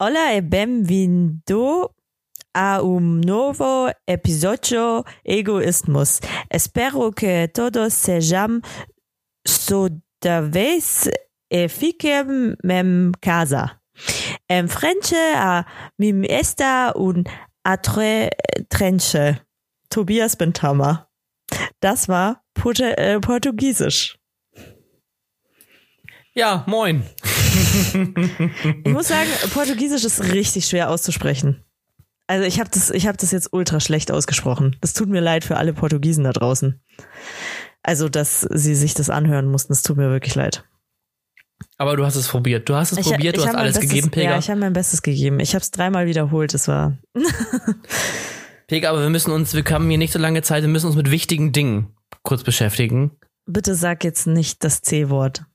Hola e benvindo a un nuevo episodio Egoismus. Espero que todos sejam saudables e fiquem em casa. En frente a mim está un atre trenche. Tobias Benthammer. Das war Port äh, Portugiesisch. Ja, moin. Ich muss sagen, Portugiesisch ist richtig schwer auszusprechen. Also ich habe das, ich habe das jetzt ultra schlecht ausgesprochen. Das tut mir leid für alle Portugiesen da draußen. Also, dass sie sich das anhören mussten, das tut mir wirklich leid. Aber du hast es probiert. Du hast es Ich, probiert, du ich hast hab mein alles Bestes, gegeben, Pega. Ja, ich habe mein Bestes gegeben. Ich habe es dreimal wiederholt. Das war. Pega, aber wir müssen uns, wir haben hier nicht so lange Zeit, wir müssen uns mit wichtigen Dingen kurz beschäftigen. Bitte sag jetzt nicht das C-Wort.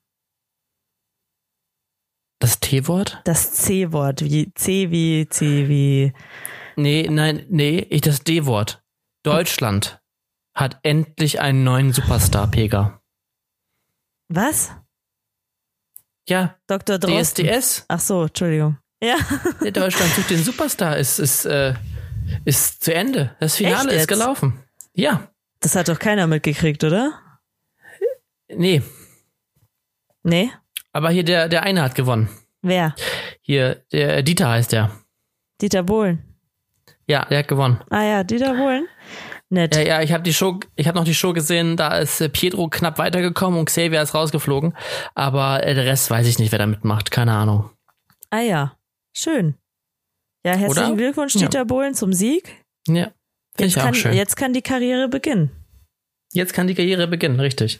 Das T-Wort? Das C-Wort, wie C wie C wie. Nee, nein, nee, ich das D-Wort. Deutschland hat endlich einen neuen Superstar, Pega. Was? Ja, Dr. Drosten. DSDS. Ach so, Entschuldigung. Ja. Der Deutschland sucht den Superstar. Ist, ist, äh, ist zu Ende. Das Finale ist gelaufen. Ja. Das hat doch keiner mitgekriegt, oder? Nee. Nee? Aber hier der, der eine hat gewonnen. Wer? Hier, der Dieter heißt der. Dieter Bohlen. Ja, der hat gewonnen. Ah ja, Dieter Bohlen. Nett. Ja, ja, ich habe die Show, ich habe noch die Show gesehen, da ist äh, Pietro knapp weitergekommen und Xavier ist rausgeflogen. Aber äh, der Rest weiß ich nicht, wer da mitmacht. Keine Ahnung. Ah ja, schön. Ja, herzlichen Oder? Glückwunsch, Ja. Dieter Bohlen, zum Sieg. Ja. Jetzt kann, jetzt kann die Karriere beginnen. Jetzt kann die Karriere beginnen, richtig.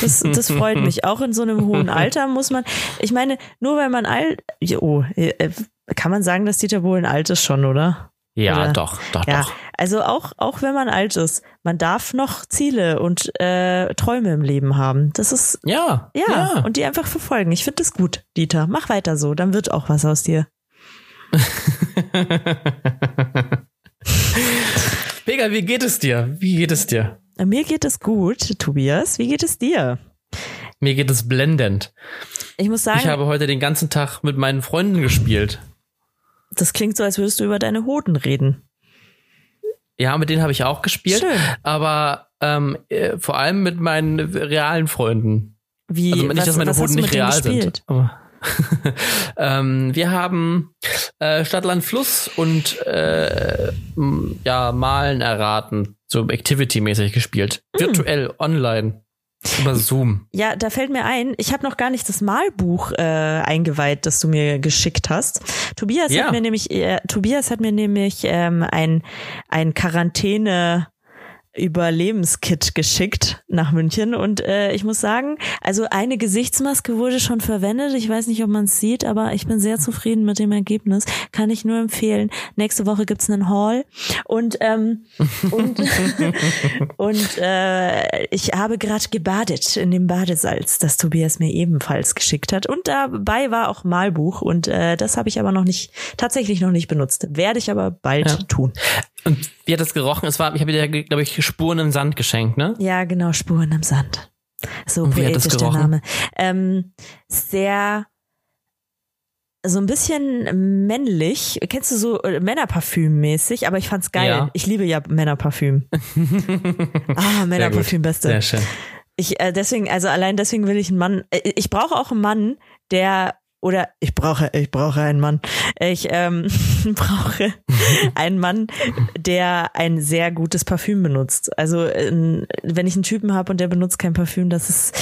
Das, das freut mich. Auch in so einem hohen Alter muss man, ich meine, nur weil man alt, oh, äh, kann man sagen, dass Dieter Bohlen alt ist schon, oder? Ja, Oder- doch, doch, Ja, doch. also auch, auch wenn man alt ist, man darf noch Ziele und äh, Träume im Leben haben. Das ist, Ja, ja, und die einfach verfolgen. Ich finde das gut, Dieter. Mach weiter so, dann wird auch was aus dir. Pega, wie geht es dir? Wie geht es dir? Mir geht es gut, Tobias. Wie geht es dir? Mir geht es blendend. Ich muss sagen, Ich habe heute den ganzen Tag mit meinen Freunden gespielt. das klingt so, als würdest du über deine Hoden reden. Ja, mit denen habe ich auch gespielt. Schön. Aber ähm, äh, vor allem mit meinen realen Freunden. Wie, Also nicht, was, dass meine Hoden nicht real sind. Aber ähm, wir haben äh, Stadt, Land, Fluss und äh, ja, Malen erraten. So Activity-mäßig gespielt. Hm. Virtuell, online. Über Zoom. Ja, da fällt mir ein, ich habe noch gar nicht das Malbuch äh, eingeweiht, das du mir geschickt hast. Tobias Ja. hat mir nämlich, äh, Tobias hat mir nämlich ähm, ein ein Quarantäne Überlebenskit geschickt nach München und äh, ich muss sagen, also eine Gesichtsmaske wurde schon verwendet. Ich weiß nicht, ob man es sieht, aber ich bin sehr zufrieden mit dem Ergebnis. Kann ich nur empfehlen. Nächste Woche gibt's einen Haul und ähm, und und äh, ich habe gerade gebadet in dem Badesalz, das Tobias mir ebenfalls geschickt hat. Und dabei war auch Malbuch und äh, das habe ich aber noch nicht, tatsächlich noch nicht benutzt. Werde ich aber bald Ja. tun. Und wie hat das gerochen? Es war, ich habe dir, glaube ich, Spuren im Sand geschenkt, ne? Ja, genau, Spuren im Sand. So Und poetisch der? Name. Ähm, sehr so ein bisschen männlich. Kennst du so äh, Männerparfüm-mäßig? Aber ich fand's geil. Ja. Ich liebe ja Männerparfüm. ah, Männerparfüm, beste. Sehr schön. Ich äh, deswegen, also allein deswegen will ich einen Mann. Äh, ich brauche auch einen Mann, der oder ich brauche, ich brauche einen Mann. Ich ähm, brauche einen Mann, der ein sehr gutes Parfüm benutzt. Also ähm, wenn ich einen Typen habe und der benutzt kein Parfüm, das ist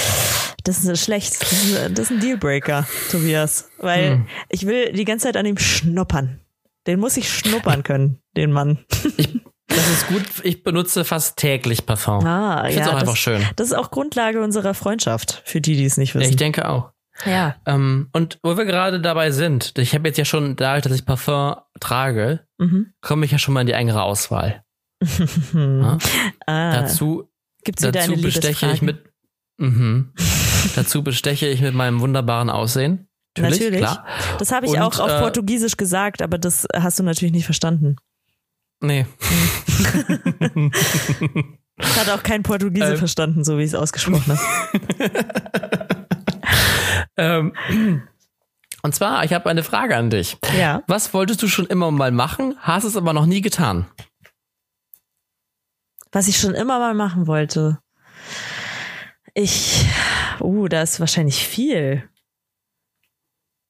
das ist schlecht. Das ist, das ist ein Dealbreaker, Tobias, weil Hm. ich will die ganze Zeit an ihm schnuppern. Den muss ich schnuppern können, den Mann. Das ist gut. Ich benutze fast täglich Parfum. Ah, ich finde ja, auch einfach das, schön. das ist auch Grundlage unserer Freundschaft, für die, die es nicht wissen. Ich denke auch. Ja. Ähm, und wo wir gerade dabei sind, ich habe jetzt ja schon, dadurch, dass ich Parfum trage, Mhm. komme ich ja schon mal in die engere Auswahl. Ja? Ah, Dazu, gibt's dazu besteche ich mit, mhm. dazu besteche ich mit meinem wunderbaren Aussehen. Natürlich, Natürlich. klar. Das habe ich Und, auch auf äh, Portugiesisch gesagt, aber das hast du natürlich nicht verstanden. Nee. Das hat auch kein Portugiese Ähm. verstanden, so wie ich es ausgesprochen habe. ähm, Und zwar, ich habe eine Frage an dich. Ja. Was wolltest du schon immer mal machen, hast es aber noch nie getan? Was ich schon immer mal machen wollte. Ich, uh, da ist wahrscheinlich viel.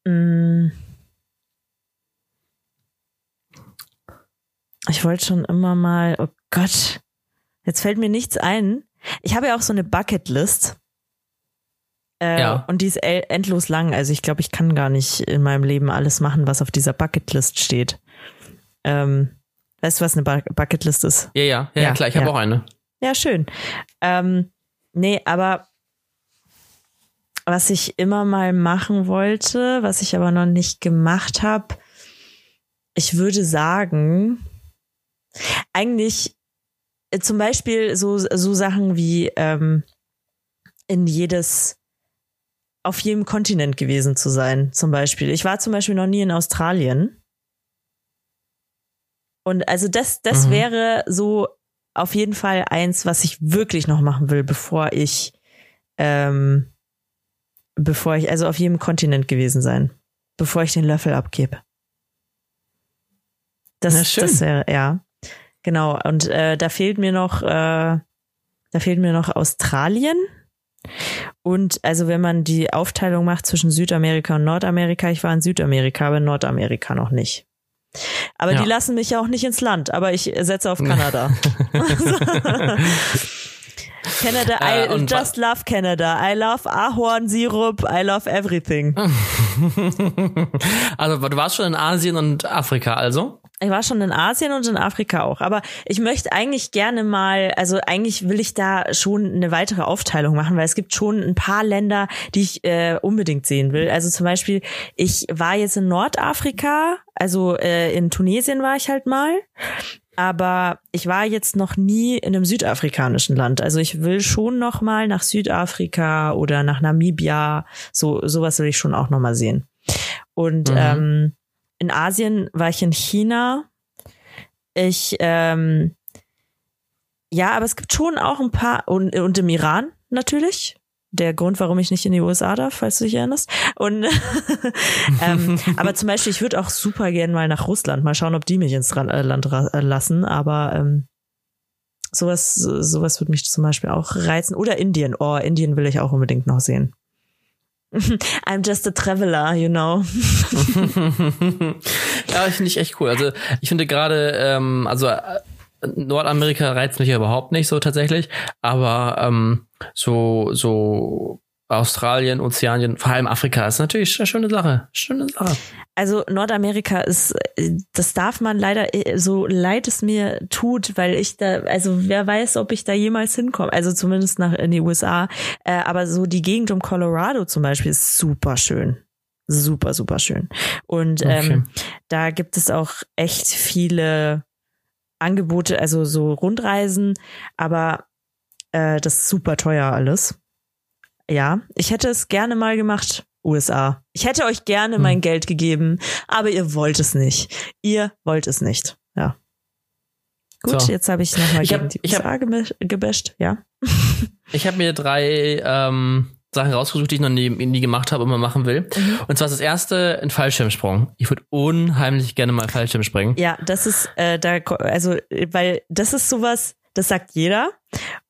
Mm. Ich wollte schon immer mal, oh Gott, jetzt fällt mir nichts ein. Ich habe ja auch so eine Bucketlist. Äh, Ja. Und die ist endlos lang. Also ich glaube, ich kann gar nicht in meinem Leben alles machen, was auf dieser Bucketlist steht. Ähm, weißt du, was eine Bu Bucketlist ist? Ja, ja, ja, Ja, klar, ich habe ja. auch eine. Ja, schön. Ähm, nee, aber was ich immer mal machen wollte, was ich aber noch nicht gemacht habe, ich würde sagen, eigentlich äh, zum Beispiel so, so Sachen wie ähm, in jedes, auf jedem Kontinent gewesen zu sein, zum Beispiel. Ich war zum Beispiel noch nie in Australien. Und also das, das Mhm. wäre so auf jeden Fall eins, was ich wirklich noch machen will, bevor ich, ähm, bevor ich, also auf jedem Kontinent gewesen sein, bevor ich den Löffel abgebe. Das, Na, schön. das wäre, ja. Genau. Und äh, da fehlt mir noch, äh, da fehlt mir noch Australien. Und also wenn man die Aufteilung macht zwischen Südamerika und Nordamerika, ich war in Südamerika, aber in Nordamerika noch nicht. Aber Ja. die lassen mich ja auch nicht ins Land, aber ich setze auf Kanada. Canada, I Äh, just love Canada. I love Ahornsirup, I love everything. also du warst schon in Asien und Afrika, also? Ich war schon in Asien und in Afrika auch, aber ich möchte eigentlich gerne mal, also eigentlich will ich da schon eine weitere Aufteilung machen, weil es gibt schon ein paar Länder, die ich äh, unbedingt sehen will. Also zum Beispiel, ich war jetzt in Nordafrika, also äh, in Tunesien war ich halt mal, aber ich war jetzt noch nie in einem südafrikanischen Land. Also ich will schon noch mal nach Südafrika oder nach Namibia, so sowas will ich schon auch noch mal sehen. Und Mhm. ähm, in Asien war ich in China. Ich, ähm, ja, aber es gibt schon auch ein paar, und, und im Iran natürlich. Der Grund, warum ich nicht in die USA darf, falls du dich erinnerst. Und ähm, aber zum Beispiel, ich würde auch super gern mal nach Russland, mal schauen, ob die mich ins äh, Land äh, lassen. Aber ähm, sowas, sowas würde mich zum Beispiel auch reizen. Oder Indien. Oh, Indien will ich auch unbedingt noch sehen. I'm just a traveler, you know. ja, ich finde ich echt cool. Also ich finde gerade, ähm, also äh, Nordamerika reizt mich ja überhaupt nicht so tatsächlich, aber ähm, so so Australien, Ozeanien, vor allem Afrika ist natürlich eine schöne Sache. Schöne Sache. Also Nordamerika ist, das darf man leider, so leid es mir tut, weil ich da, also wer weiß, ob ich da jemals hinkomme. Also zumindest nach in die USA. Äh, aber so die Gegend um Colorado zum Beispiel ist super schön. Super, super schön. Und Okay. ähm, da gibt es auch echt viele Angebote, also so Rundreisen, aber äh, das ist super teuer alles. Ja, ich hätte es gerne mal gemacht, USA. Ich hätte euch gerne Hm. mein Geld gegeben, aber ihr wollt es nicht. Ihr wollt es nicht. Ja. Gut, So. jetzt habe ich nochmal gegen hab- die ich hab- USA gemisch- gebasht, ja. Ich habe mir drei ähm, Sachen rausgesucht, die ich noch nie, nie gemacht habe und mal machen will. Mhm. Und zwar ist das erste ein Fallschirmsprung. Ich würde unheimlich gerne mal Fallschirm springen. Ja, das ist äh, da, also weil das ist sowas, das sagt jeder.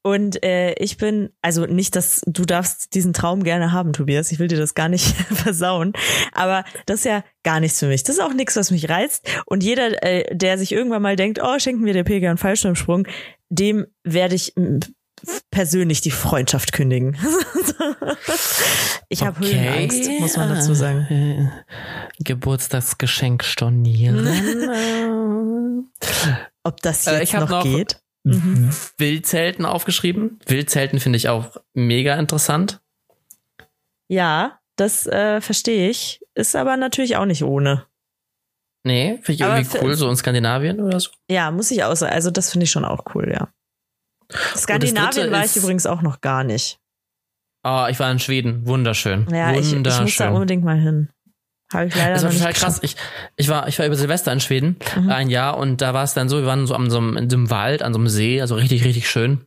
Und äh, ich bin, also nicht, dass du darfst diesen Traum gerne haben, Tobias. Ich will dir das gar nicht versauen. Aber das ist ja gar nichts für mich. Das ist auch nichts, was mich reizt. Und jeder, äh, der sich irgendwann mal denkt, oh, schenken wir der Pilger einen Fallschirmsprung, dem werde ich persönlich die Freundschaft kündigen. ich habe Höhenangst, muss man dazu sagen. Äh, Geburtstagsgeschenk stornieren. Ob das Äh, jetzt hab noch, noch- geht? Mhm. Wildzelten aufgeschrieben. Wildzelten finde ich auch mega interessant. Ja, das äh, verstehe ich. Ist aber natürlich auch nicht ohne. Nee, finde ich Aber irgendwie cool, so in Skandinavien oder so. Ja, muss ich auch sagen. Also das finde ich schon auch cool, ja. Skandinavien war ich übrigens auch noch gar nicht. Ah, ich war in Schweden. Wunderschön. Ja, ich, ich muss da Wunderschön. unbedingt mal hin. Habe ich leider Das war noch nicht total krass. Ich, ich war, ich war über Silvester in Schweden Mhm. ein Jahr und da war es dann so, wir waren so an so einem, in so einem Wald, an so einem See, also richtig, richtig schön.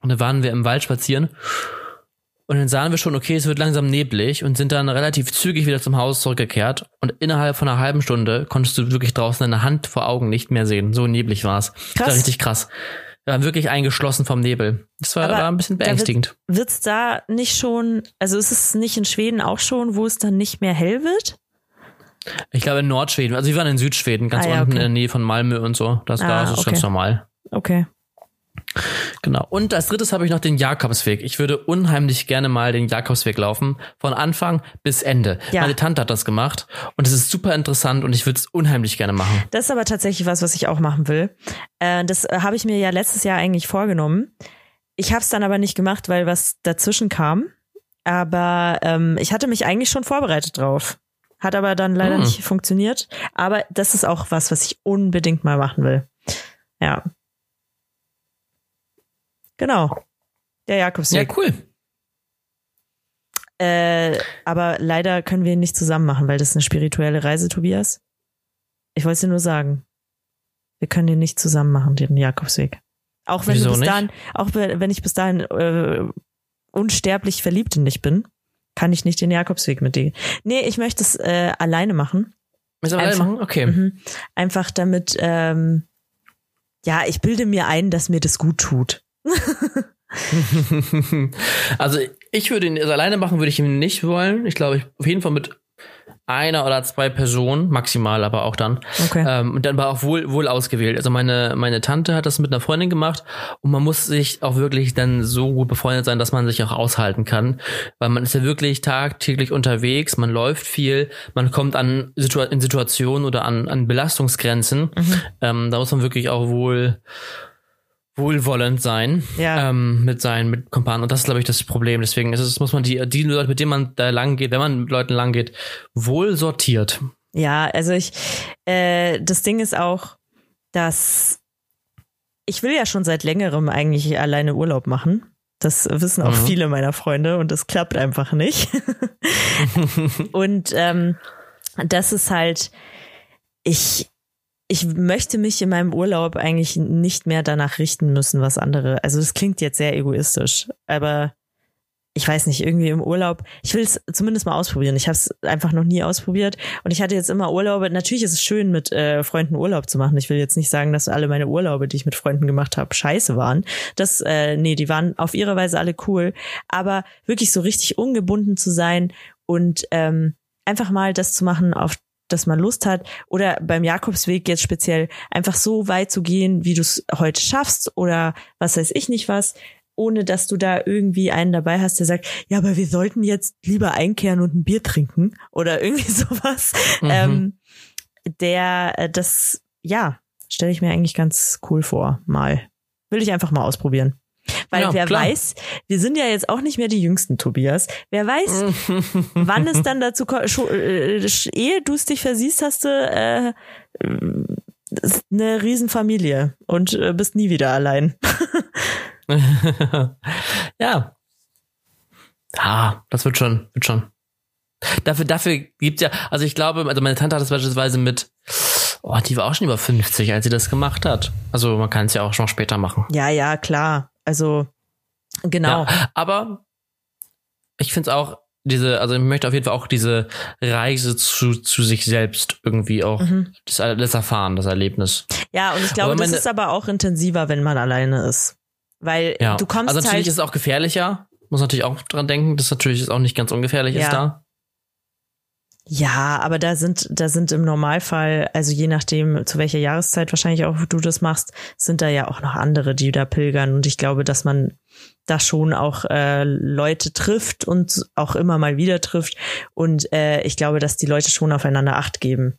Und da waren wir im Wald spazieren. Und dann sahen wir schon, okay, es wird langsam neblig und sind dann relativ zügig wieder zum Haus zurückgekehrt. Und innerhalb von einer halben Stunde konntest du wirklich draußen deine Hand vor Augen nicht mehr sehen. So neblig war es. Das war richtig krass. Wir waren wirklich eingeschlossen vom Nebel. Das war, war ein bisschen beängstigend. Wird es da nicht schon, also ist es nicht in Schweden auch schon, wo es dann nicht mehr hell wird? Ich glaube in Nordschweden, also wir waren in Südschweden, ganz ah, ja, unten okay. in der Nähe von Malmö und so. Das, ah, da ist es okay. ganz normal. Okay. Genau. Und als drittes habe ich noch den Jakobsweg. Ich würde unheimlich gerne mal den Jakobsweg laufen. Von Anfang bis Ende. Ja. Meine Tante hat das gemacht und es ist super interessant und ich würde es unheimlich gerne machen. Das ist aber tatsächlich was, was ich auch machen will. Äh, das äh, habe ich mir ja letztes Jahr eigentlich vorgenommen. Ich habe es dann aber nicht gemacht, weil was dazwischen kam. Aber ähm, ich hatte mich eigentlich schon vorbereitet drauf. Hat aber dann leider hm. nicht funktioniert. Aber das ist auch was, was ich unbedingt mal machen will. Ja. Genau. Der Jakobsweg. Ja, cool. Äh, aber leider können wir ihn nicht zusammen machen, weil das ist eine spirituelle Reise, Tobias. Ich wollte es dir nur sagen. Wir können den nicht zusammen machen, den Jakobsweg. Auch wenn Wieso du bis nicht? dahin, auch wenn ich bis dahin äh, unsterblich verliebt in dich bin, kann ich nicht den Jakobsweg mit dir. Nee, ich möchte es äh, alleine machen. Müssen wir alleine machen? Okay. Mhm. Einfach damit, ähm, ja, ich bilde mir ein, dass mir das gut tut. also ich würde ihn also alleine machen, würde ich ihn nicht wollen. Ich glaube, ich auf jeden Fall mit einer oder zwei Personen, maximal aber auch dann. Okay. Ähm, und dann war auch wohl, wohl ausgewählt. Also meine, meine Tante hat das mit einer Freundin gemacht und man muss sich auch wirklich dann so gut befreundet sein, dass man sich auch aushalten kann. Weil man ist ja wirklich tagtäglich unterwegs, man läuft viel, man kommt an Situa in Situationen oder an, an Belastungsgrenzen. Mhm. Ähm, da muss man wirklich auch wohl wohlwollend sein ja. ähm, mit seinen mit Kumpanen. Und das ist, glaube ich, das Problem. Deswegen ist es, muss man die, die Leute, mit denen man da lang geht, wenn man mit Leuten lang geht, wohl sortiert. Ja, also ich, äh, das Ding ist auch, dass ich will ja schon seit längerem eigentlich alleine Urlaub machen. Das wissen auch mhm. viele meiner Freunde und das klappt einfach nicht. und ähm, das ist halt, ich, ich möchte mich in meinem Urlaub eigentlich nicht mehr danach richten müssen, was andere. Also das klingt jetzt sehr egoistisch, aber ich weiß nicht, irgendwie im Urlaub, ich will es zumindest mal ausprobieren. Ich habe es einfach noch nie ausprobiert und ich hatte jetzt immer Urlaube. Natürlich ist es schön, mit äh, Freunden Urlaub zu machen. Ich will jetzt nicht sagen, dass alle meine Urlaube, die ich mit Freunden gemacht habe, scheiße waren. Das, äh, nee, die waren auf ihre Weise alle cool. Aber wirklich so richtig ungebunden zu sein und ähm, einfach mal das zu machen, auf dass man Lust hat oder beim Jakobsweg jetzt speziell einfach so weit zu gehen, wie du es heute schaffst oder was weiß ich nicht was, ohne dass du da irgendwie einen dabei hast, der sagt, ja, aber wir sollten jetzt lieber einkehren und ein Bier trinken oder irgendwie sowas. Mhm. Ähm, der, äh, das, ja, stelle ich mir eigentlich ganz cool vor, mal. Will ich einfach mal ausprobieren. Weil ja, wer klar. weiß, wir sind ja jetzt auch nicht mehr die jüngsten, Tobias. Wer weiß, wann es dann dazu kommt, äh, ehe du es dich versiehst, hast du äh, eine Riesenfamilie und äh, bist nie wieder allein. ja. Ah, das wird schon, wird schon. Dafür, dafür gibt's ja, also ich glaube, also meine Tante hat das beispielsweise mit, oh, die war auch schon über 50, als sie das gemacht hat. Also man kann es ja auch schon später machen. Ja, ja, klar. Also genau. Ja, aber ich finde es auch diese, also ich möchte auf jeden Fall auch diese Reise zu, zu sich selbst irgendwie auch mhm. das, das erfahren, das Erlebnis. Ja, und ich glaube, das ist aber auch intensiver, wenn man alleine ist. Weil ja. du kommst Also natürlich halt ist es auch gefährlicher. Muss natürlich auch dran denken, dass natürlich ist auch nicht ganz ungefährlich ja. ist da. Ja, aber da sind, da sind im Normalfall, also je nachdem, zu welcher Jahreszeit wahrscheinlich auch du das machst, sind da ja auch noch andere, die da pilgern. Und ich glaube, dass man da schon auch äh, Leute trifft und auch immer mal wieder trifft. Und äh, ich glaube, dass die Leute schon aufeinander Acht geben.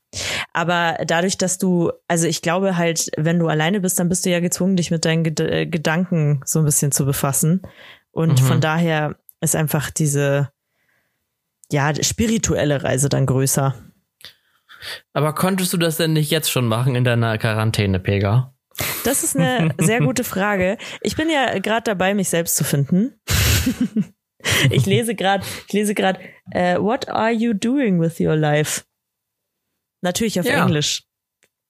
Aber dadurch, dass du, also ich glaube halt, wenn du alleine bist, dann bist du ja gezwungen, dich mit deinen Ged äh, Gedanken so ein bisschen zu befassen. Und mhm. von daher ist einfach diese ja, spirituelle Reise dann größer. Aber konntest du das denn nicht jetzt schon machen in deiner Quarantäne, Pega? Das ist eine sehr gute Frage. Ich bin ja gerade dabei, mich selbst zu finden. ich lese gerade, ich lese gerade, uh, What are you doing with your life? Natürlich auf ja. Englisch,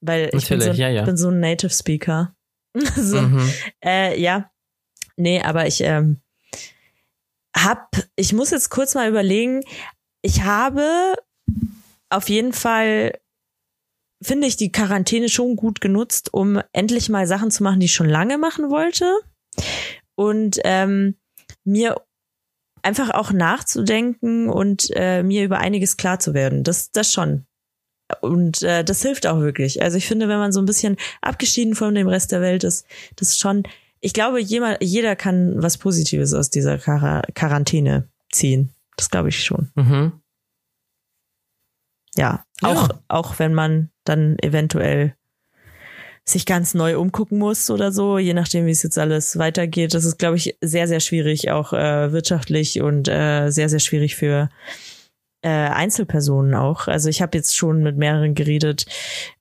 weil ich bin so, ja, ja. bin so, ein Native Speaker. so, mhm. äh, ja, nee, aber ich ähm, hab, ich muss jetzt kurz mal überlegen, ich habe auf jeden Fall finde ich die Quarantäne schon gut genutzt, um endlich mal Sachen zu machen, die ich schon lange machen wollte. Und ähm, mir einfach auch nachzudenken und äh, mir über einiges klar zu werden. Das, das schon. Und äh, das hilft auch wirklich. Also ich finde, wenn man so ein bisschen abgeschieden von dem Rest der Welt ist, das ist schon, ich glaube, jeder, jeder kann was Positives aus dieser Quar Quarantäne ziehen. Das glaube ich schon. Mhm. Ja, auch, ja. auch wenn man dann eventuell sich ganz neu umgucken muss oder so, je nachdem, wie es jetzt alles weitergeht. Das ist, glaube ich, sehr, sehr schwierig, auch äh, wirtschaftlich und äh, sehr, sehr schwierig für äh, Einzelpersonen auch. Also ich habe jetzt schon mit mehreren geredet,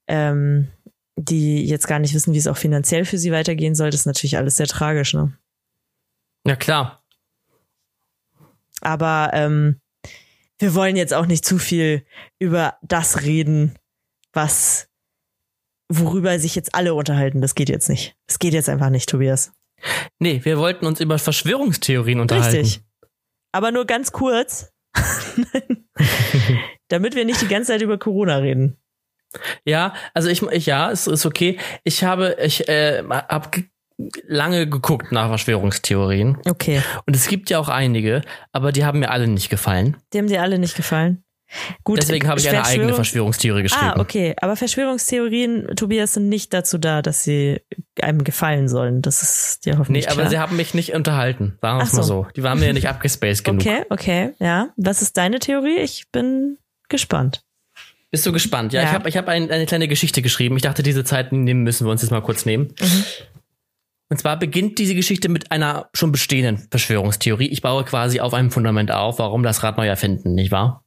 ähm, die jetzt gar nicht wissen, wie es auch finanziell für sie weitergehen soll. Das ist natürlich alles sehr tragisch, ne? Ja, klar. Aber ähm, wir wollen jetzt auch nicht zu viel über das reden, was worüber sich jetzt alle unterhalten. Das geht jetzt nicht. Das geht jetzt einfach nicht, Tobias. Nee, wir wollten uns über Verschwörungstheorien unterhalten. Richtig. Aber nur ganz kurz. Damit wir nicht die ganze Zeit über Corona reden. Ja, also ich, ich ja, es ist okay. Ich habe, ich äh, habe lange geguckt nach Verschwörungstheorien. Okay. Und es gibt ja auch einige, aber die haben mir alle nicht gefallen. Die haben dir alle nicht gefallen? Gut, Deswegen habe ich eine eigene Verschwörungstheorie geschrieben. Ah, okay. Aber Verschwörungstheorien, Tobias, sind nicht dazu da, dass sie einem gefallen sollen. Das ist dir hoffentlich Nee, aber klar. sie haben mich nicht unterhalten. Sagen wir es so. mal so. Die waren mir ja nicht abgespaced genug. Okay, okay, ja. Was ist deine Theorie? Ich bin gespannt. Bist du gespannt? Ja, ja. ich habe ich hab ein, eine kleine Geschichte geschrieben. Ich dachte, diese Zeit nehmen müssen wir uns jetzt mal kurz nehmen. Mhm. Und zwar beginnt diese Geschichte mit einer schon bestehenden Verschwörungstheorie. Ich baue quasi auf einem Fundament auf, warum das Rad neu erfinden, nicht wahr?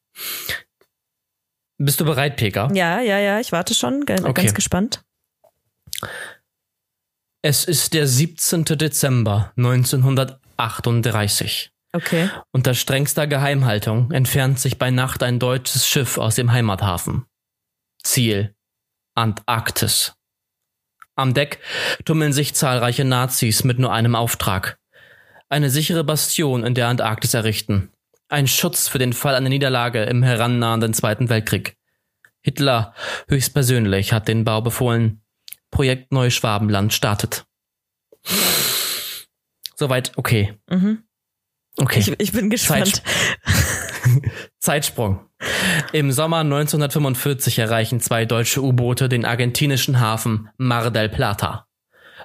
Bist du bereit, Peka? Ja, ja, ja, ich warte schon, ganz okay. gespannt. Es ist der 17. Dezember 1938. Okay. Unter strengster Geheimhaltung entfernt sich bei Nacht ein deutsches Schiff aus dem Heimathafen. Ziel Antarktis. Am Deck tummeln sich zahlreiche Nazis mit nur einem Auftrag. Eine sichere Bastion in der Antarktis errichten. Ein Schutz für den Fall einer Niederlage im herannahenden Zweiten Weltkrieg. Hitler höchstpersönlich hat den Bau befohlen. Projekt Neuschwabenland startet. Soweit okay. Mhm. Okay. Ich, ich, bin gespannt. Zeit, Zeitsprung. Im Sommer 1945 erreichen zwei deutsche U-Boote den argentinischen Hafen Mar del Plata.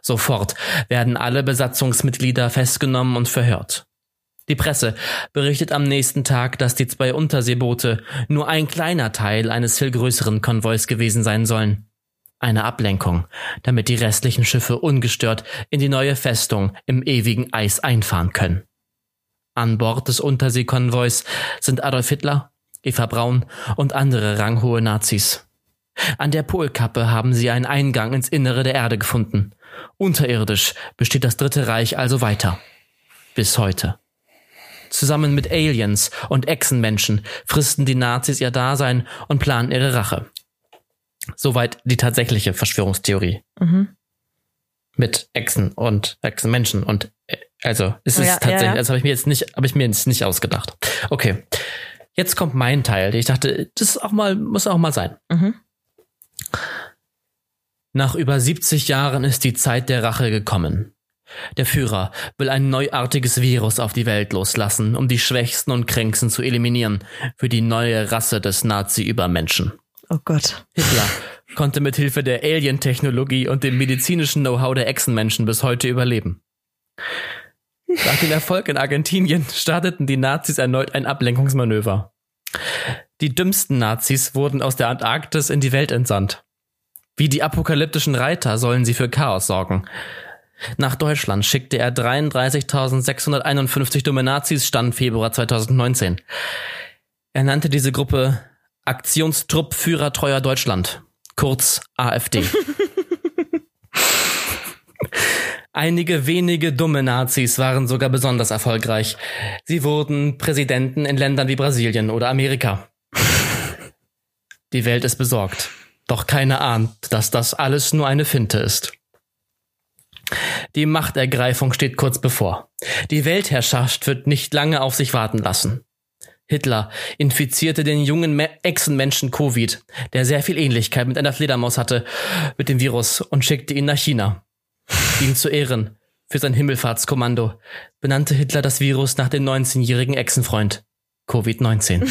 Sofort werden alle Besatzungsmitglieder festgenommen und verhört. Die Presse berichtet am nächsten Tag, dass die zwei Unterseeboote nur ein kleiner Teil eines viel größeren Konvois gewesen sein sollen. Eine Ablenkung, damit die restlichen Schiffe ungestört in die neue Festung im ewigen Eis einfahren können. An Bord des Unterseekonvois sind Adolf Hitler, Eva Braun und andere ranghohe Nazis. An der Polkappe haben sie einen Eingang ins Innere der Erde gefunden. Unterirdisch besteht das Dritte Reich also weiter. Bis heute. Zusammen mit Aliens und Echsenmenschen fristen die Nazis ihr Dasein und planen ihre Rache. Soweit die tatsächliche Verschwörungstheorie. Mhm. Mit Echsen und Echsenmenschen und äh, also es ist ja, tatsächlich, ja, ja. das habe ich mir jetzt nicht, habe ich mir jetzt nicht ausgedacht. Okay, jetzt kommt mein Teil. Ich dachte, das ist auch mal muss auch mal sein. Mhm. Nach über 70 Jahren ist die Zeit der Rache gekommen. Der Führer will ein neuartiges Virus auf die Welt loslassen, um die Schwächsten und Kränksten zu eliminieren für die neue Rasse des Nazi-Übermenschen. Oh Gott. Hitler konnte mit Hilfe der Alien-Technologie und dem medizinischen Know-how der Echsenmenschen bis heute überleben. Nach dem Erfolg in Argentinien starteten die Nazis erneut ein Ablenkungsmanöver. Die dümmsten Nazis wurden aus der Antarktis in die Welt entsandt. Wie die apokalyptischen Reiter sollen sie für Chaos sorgen. Nach Deutschland schickte er 33.651 dumme Nazis, Stand Februar 2019. Er nannte diese Gruppe Aktionstrupp Führer Treuer Deutschland, kurz AfD. Einige wenige dumme Nazis waren sogar besonders erfolgreich. Sie wurden Präsidenten in Ländern wie Brasilien oder Amerika. Die Welt ist besorgt. Doch keiner ahnt, dass das alles nur eine Finte ist. Die Machtergreifung steht kurz bevor. Die Weltherrschaft wird nicht lange auf sich warten lassen. Hitler infizierte den jungen Echsenmenschen Covid, der sehr viel Ähnlichkeit mit einer Fledermaus hatte, mit dem Virus und schickte ihn nach China. Ihm zu Ehren für sein Himmelfahrtskommando benannte Hitler das Virus nach dem 19-jährigen Echsenfreund. Covid-19.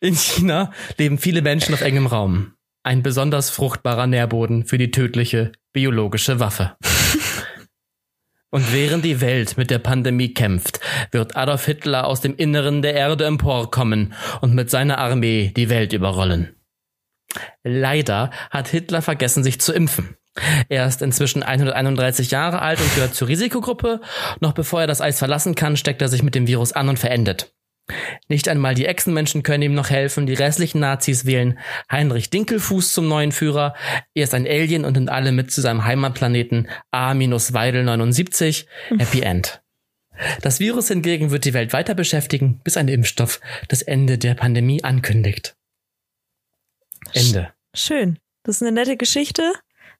In China leben viele Menschen auf engem Raum. Ein besonders fruchtbarer Nährboden für die tödliche biologische Waffe. Und während die Welt mit der Pandemie kämpft, wird Adolf Hitler aus dem Inneren der Erde emporkommen und mit seiner Armee die Welt überrollen. Leider hat Hitler vergessen, sich zu impfen. Er ist inzwischen 131 Jahre alt und gehört zur Risikogruppe. Noch bevor er das Eis verlassen kann, steckt er sich mit dem Virus an und verendet. Nicht einmal die Echsenmenschen können ihm noch helfen. Die restlichen Nazis wählen Heinrich Dinkelfuß zum neuen Führer. Er ist ein Alien und nimmt alle mit zu seinem Heimatplaneten A-Weidel 79. Happy End. Das Virus hingegen wird die Welt weiter beschäftigen, bis ein Impfstoff das Ende der Pandemie ankündigt. Ende. Schön. Das ist eine nette Geschichte.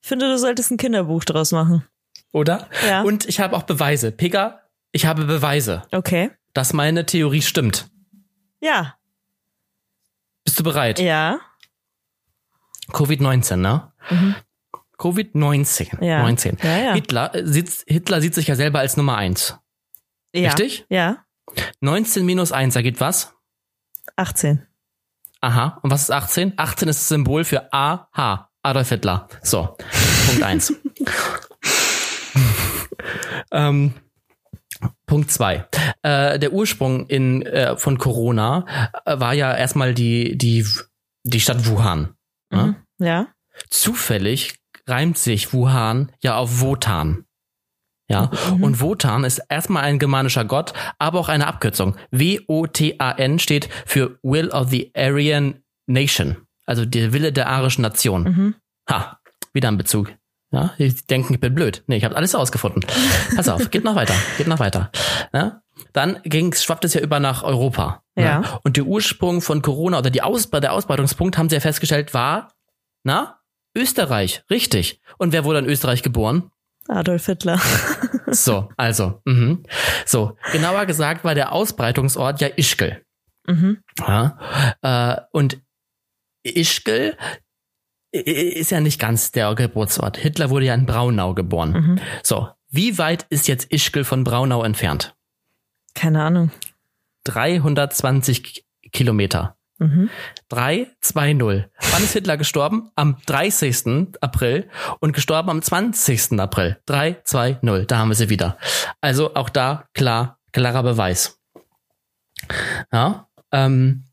Ich finde, du solltest ein Kinderbuch draus machen. Oder? Ja. Und ich habe auch Beweise. Pega, ich habe Beweise. Okay. Dass meine Theorie stimmt. Ja. Bist du bereit? Ja. Covid-19, ne? Mhm. Covid-19. Ja. 19. Ja, ja. Hitler, äh, sieht, Hitler sieht sich ja selber als Nummer eins. ja. Richtig? Ja. 19 minus 1 ergibt was? 18. Aha. Und was ist 18? 18 ist das Symbol für AH. Adolf Hitler. So. Punkt 1. ähm, Punkt zwei. Äh, der Ursprung in, äh, von Corona äh, war ja erstmal die, die, die Stadt Wuhan. Ne? Mhm. Ja. Zufällig reimt sich Wuhan ja auf Wotan. Ja, Mhm. und Wotan ist erstmal ein germanischer Gott, aber auch eine Abkürzung. W-O-T-A-N steht für Will of the Aryan Nation. Also der Wille der arischen Nation. Mhm. Ha, wieder ein Bezug. Ja, die denken, ich bin blöd. Nee, ich habe alles ausgefunden. Pass auf, geht noch weiter, geht noch weiter. Ja? Dann ging, schwappt es ja über nach Europa. Ja. Und der Ursprung von Corona oder die Aus, der Ausbreitungspunkt, haben sie ja festgestellt, war, na, Österreich, richtig. Und wer wurde in Österreich geboren? Adolf Hitler. So, also, mhm. so, genauer gesagt war der Ausbreitungsort ja Ischgl. mhm. Ja? Äh, und Ischgl ist ja nicht ganz der Geburtsort. Hitler wurde ja in Braunau geboren. Mhm. So, wie weit ist jetzt Ischgl von Braunau entfernt? Keine Ahnung. 320 K- Kilometer. Mhm. 3, 2, 0. Wann ist Hitler gestorben? Am 30. April und gestorben am 20. April. 3, 2, 0. Da haben wir sie wieder. Also auch da klar, klarer Beweis. Ja, ähm,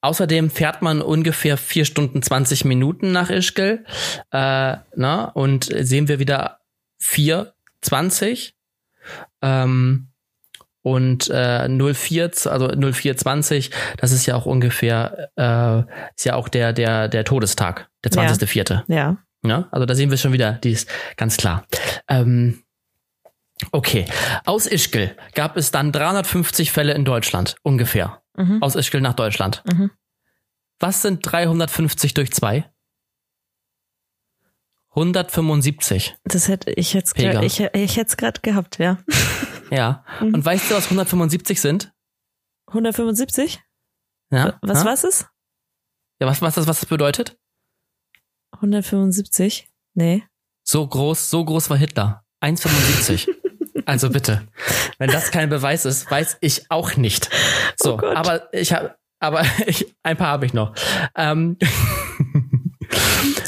außerdem fährt man ungefähr 4 Stunden 20 Minuten nach Ischgl. Äh, na, und sehen wir wieder 4, 20. Ähm, und äh, 04, also 0420, das ist ja auch ungefähr, äh, ist ja auch der, der, der Todestag, der Ja. 20.04. Ja. Ja, also da sehen wir schon wieder, die ist ganz klar. Ähm, okay, aus Ischgl gab es dann 350 Fälle in Deutschland, ungefähr. Mhm. Aus Ischgl nach Deutschland. Mhm. Was sind 350 durch 2? 175. Das hätte ich jetzt grad, ich, ich hätte es gerade gehabt, ja. Ja. Mhm. Und weißt du, was 175 sind? 175? Ja. Was ja? was ist? Ja, was, was, das, was das bedeutet? 175? Nee. So groß, so groß war Hitler. 1,75. also bitte. Wenn das kein Beweis ist, weiß ich auch nicht. So, Oh aber ich habe, aber ich, ein paar habe ich noch. Ähm,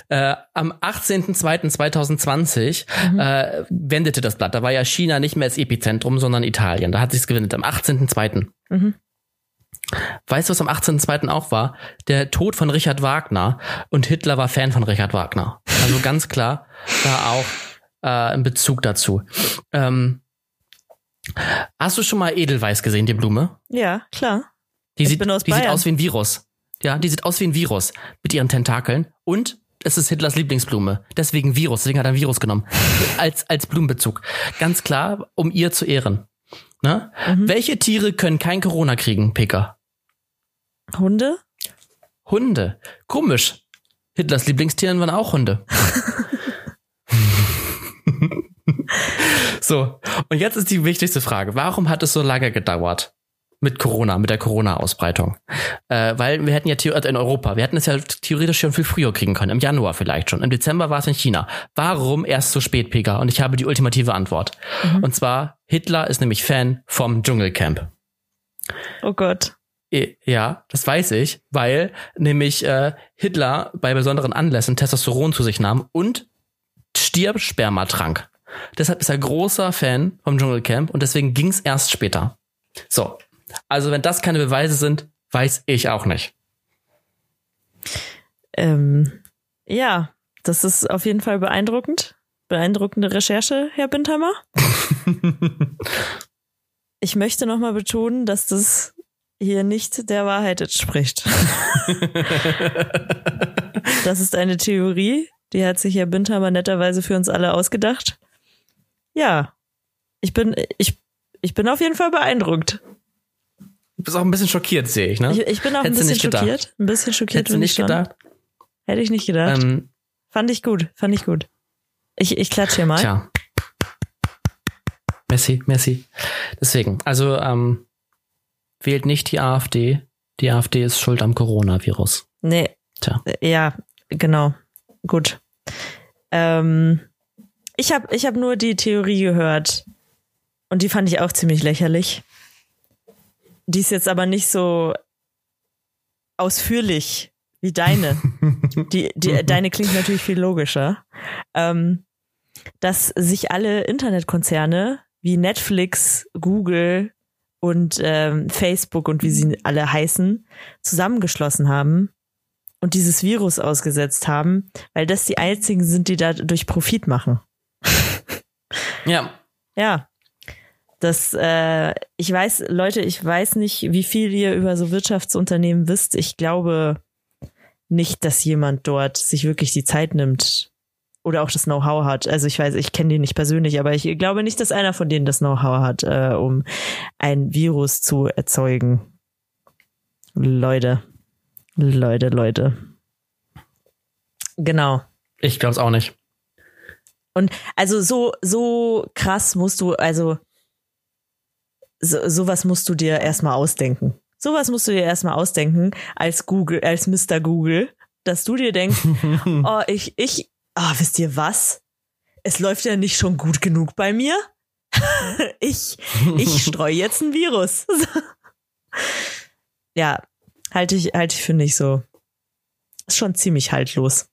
äh, am 18.02.2020 Mhm. äh, wendete das Blatt. Da war ja China nicht mehr das Epizentrum, sondern Italien. Da hat sich's gewendet. Am 18.02. Mhm. Weißt du, was am 18.02. auch war? Der Tod von Richard Wagner und Hitler war Fan von Richard Wagner. Also ganz klar da auch äh, ein Bezug dazu. Ähm, hast du schon mal Edelweiß gesehen, die Blume? Ja, klar. Die, Ich sieht, die sieht aus wie ein Virus. Ja, die sieht aus wie ein Virus mit ihren Tentakeln und es ist Hitlers Lieblingsblume. Deswegen Virus, deswegen hat er ein Virus genommen. als, als Blumenbezug. Ganz klar, um ihr zu ehren. Ne? Mhm. Welche Tiere können kein Corona kriegen, Pika? Hunde? Hunde. Komisch. Hitlers Lieblingstieren waren auch Hunde. so, und jetzt ist die wichtigste Frage. Warum hat es so lange gedauert? Mit Corona, mit der Corona-Ausbreitung. Äh, weil wir hätten ja also in Europa, wir hätten es ja theoretisch schon viel früher kriegen können, im Januar vielleicht schon. Im Dezember war es in China. Warum erst so spät, Pega? Und ich habe die ultimative Antwort. Mhm. Und zwar, Hitler ist nämlich Fan vom Dschungelcamp. Oh Gott. Ja, das weiß ich, weil nämlich äh, Hitler bei besonderen Anlässen Testosteron zu sich nahm und Stirb-Sperma trank. Deshalb ist er großer Fan vom Dschungelcamp und deswegen ging's erst später. So, also wenn das keine Beweise sind, weiß ich auch nicht. Ähm, ja, das ist auf jeden Fall beeindruckend. Beeindruckende Recherche, Herr Bindhammer. ich möchte nochmal betonen, dass das hier nicht der Wahrheit entspricht. das ist eine Theorie, die hat sich Herr Bindhammer netterweise für uns alle ausgedacht. Ja, ich bin, ich, ich bin auf jeden Fall beeindruckt. Du bist auch ein bisschen schockiert, sehe ich, ne? Ich, ich bin auch Hättest ein bisschen schockiert. Gedacht. Ein bisschen schockiert. Hättest du nicht gedacht? Hätte ich nicht gedacht. Ähm, fand ich gut, fand ich gut. Ich, ich klatsche hier mal. Tja. Messi, Messi. Deswegen, also ähm, wählt nicht die AfD. Die AfD ist schuld am Coronavirus. Nee. Tja. Ja, genau. Gut. Ähm, ich habe ich hab nur die Theorie gehört und die fand ich auch ziemlich lächerlich. Die ist jetzt aber nicht so ausführlich wie deine. die, die, deine klingt natürlich viel logischer. Ähm, dass sich alle Internetkonzerne wie Netflix, Google und ähm, Facebook und wie sie alle heißen, zusammengeschlossen haben und dieses Virus ausgesetzt haben, weil das die einzigen sind, die dadurch Profit machen. ja. Ja. Das, äh, ich weiß, Leute, ich weiß nicht, wie viel ihr über so Wirtschaftsunternehmen wisst. Ich glaube nicht, dass jemand dort sich wirklich die Zeit nimmt oder auch das Know-how hat. Also ich weiß, ich kenne die nicht persönlich, aber ich glaube nicht, dass einer von denen das Know-how hat, äh, um ein Virus zu erzeugen. Leute. Leute, Leute. Genau. Ich glaube es auch nicht. Und also so, so krass musst du, also so, sowas musst du dir erstmal ausdenken. Sowas musst du dir erstmal ausdenken als Google, als Mr. Google, dass du dir denkst, oh, ich, ich, oh, wisst ihr was? Es läuft ja nicht schon gut genug bei mir. ich, ich streue jetzt ein Virus. ja, halte ich, halte ich für nicht so. Ist schon ziemlich haltlos.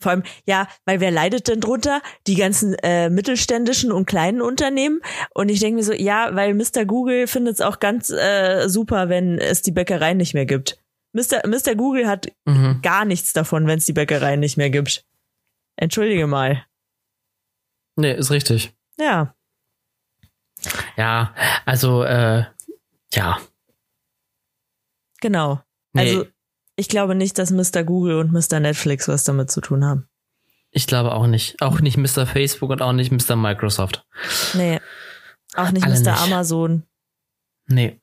Vor allem, ja, weil wer leidet denn drunter? Die ganzen äh, mittelständischen und kleinen Unternehmen. Und ich denke mir so, ja, weil Mr. Google findet es auch ganz äh, super, wenn es die Bäckerei nicht mehr gibt. Mr. Mr. Google hat mhm. gar nichts davon, wenn es die Bäckerei nicht mehr gibt. Entschuldige mal. Nee, ist richtig. Ja. Ja, also, äh, ja. Genau. Nee. Also ich glaube nicht, dass Mr. Google und Mr. Netflix was damit zu tun haben. Ich glaube auch nicht. Auch nicht Mr. Facebook und auch nicht Mr. Microsoft. Nee. Auch nicht Alle Mr. Nicht. Amazon. Nee.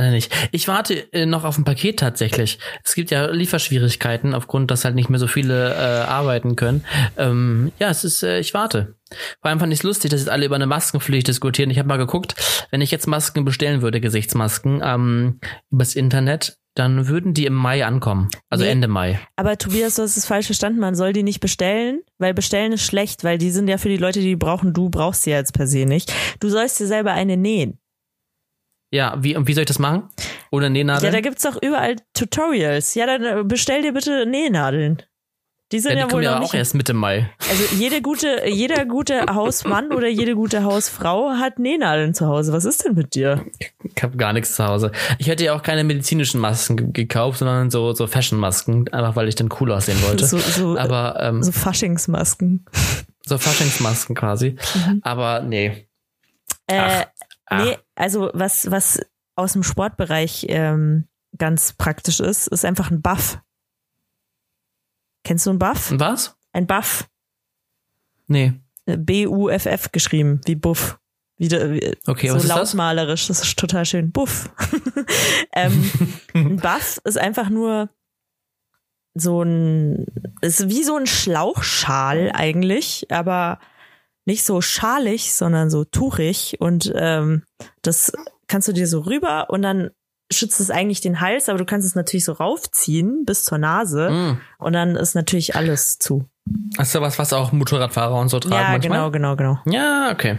Alle nicht. Ich warte äh, noch auf ein Paket tatsächlich. Es gibt ja Lieferschwierigkeiten aufgrund, dass halt nicht mehr so viele äh, arbeiten können. Ähm, ja, es ist, äh, ich warte. Vor allem fand ich es lustig, dass jetzt alle über eine Maskenpflicht diskutieren. Ich habe mal geguckt, wenn ich jetzt Masken bestellen würde, Gesichtsmasken, ähm, übers Internet, dann würden die im Mai ankommen. Also nee, Ende Mai. Aber Tobias, du hast es falsch verstanden. Man soll die nicht bestellen, weil bestellen ist schlecht, weil die sind ja für die Leute, die die brauchen. Du brauchst sie ja jetzt per se nicht. Du sollst dir selber eine nähen. Ja, wie, und wie soll ich das machen? Ohne Nähnadeln? Ja, da gibt's doch überall Tutorials. Ja, dann äh, bestell dir bitte Nähnadeln. Die sind ja, die ja wohl ja auch erst Mitte Mai. Also jede gute, jeder gute Hausmann oder jede gute Hausfrau hat Nähnadeln zu Hause. Was ist denn mit dir? Ich habe gar nichts zu Hause. Ich hätte ja auch keine medizinischen Masken gekauft, sondern so so Fashion-Masken, einfach weil ich dann cool aussehen wollte. So, so, Aber ähm, so Faschingsmasken. So Faschingsmasken quasi. Mhm. Aber nee. Äh, Ach. nee, also was was aus dem Sportbereich ähm, ganz praktisch ist, ist einfach ein Buff. Kennst du einen Buff? Was? Ein Buff. Nee. Äh, B-U-F-F geschrieben, wie Buff. Wieder, okay, so was ist lautmalerisch, das? das ist total schön. Buff. ähm, ein Buff ist einfach nur so ein, ist wie so ein Schlauchschal eigentlich, aber nicht so schalig, sondern so tuchig. Und ähm, das kannst du dir so rüber und dann schützt es eigentlich den Hals, aber du kannst es natürlich so raufziehen bis zur Nase Mm. und dann ist natürlich alles zu. Das ist ja was, was auch Motorradfahrer und so tragen ja, manchmal. genau, genau, genau. Ja, okay.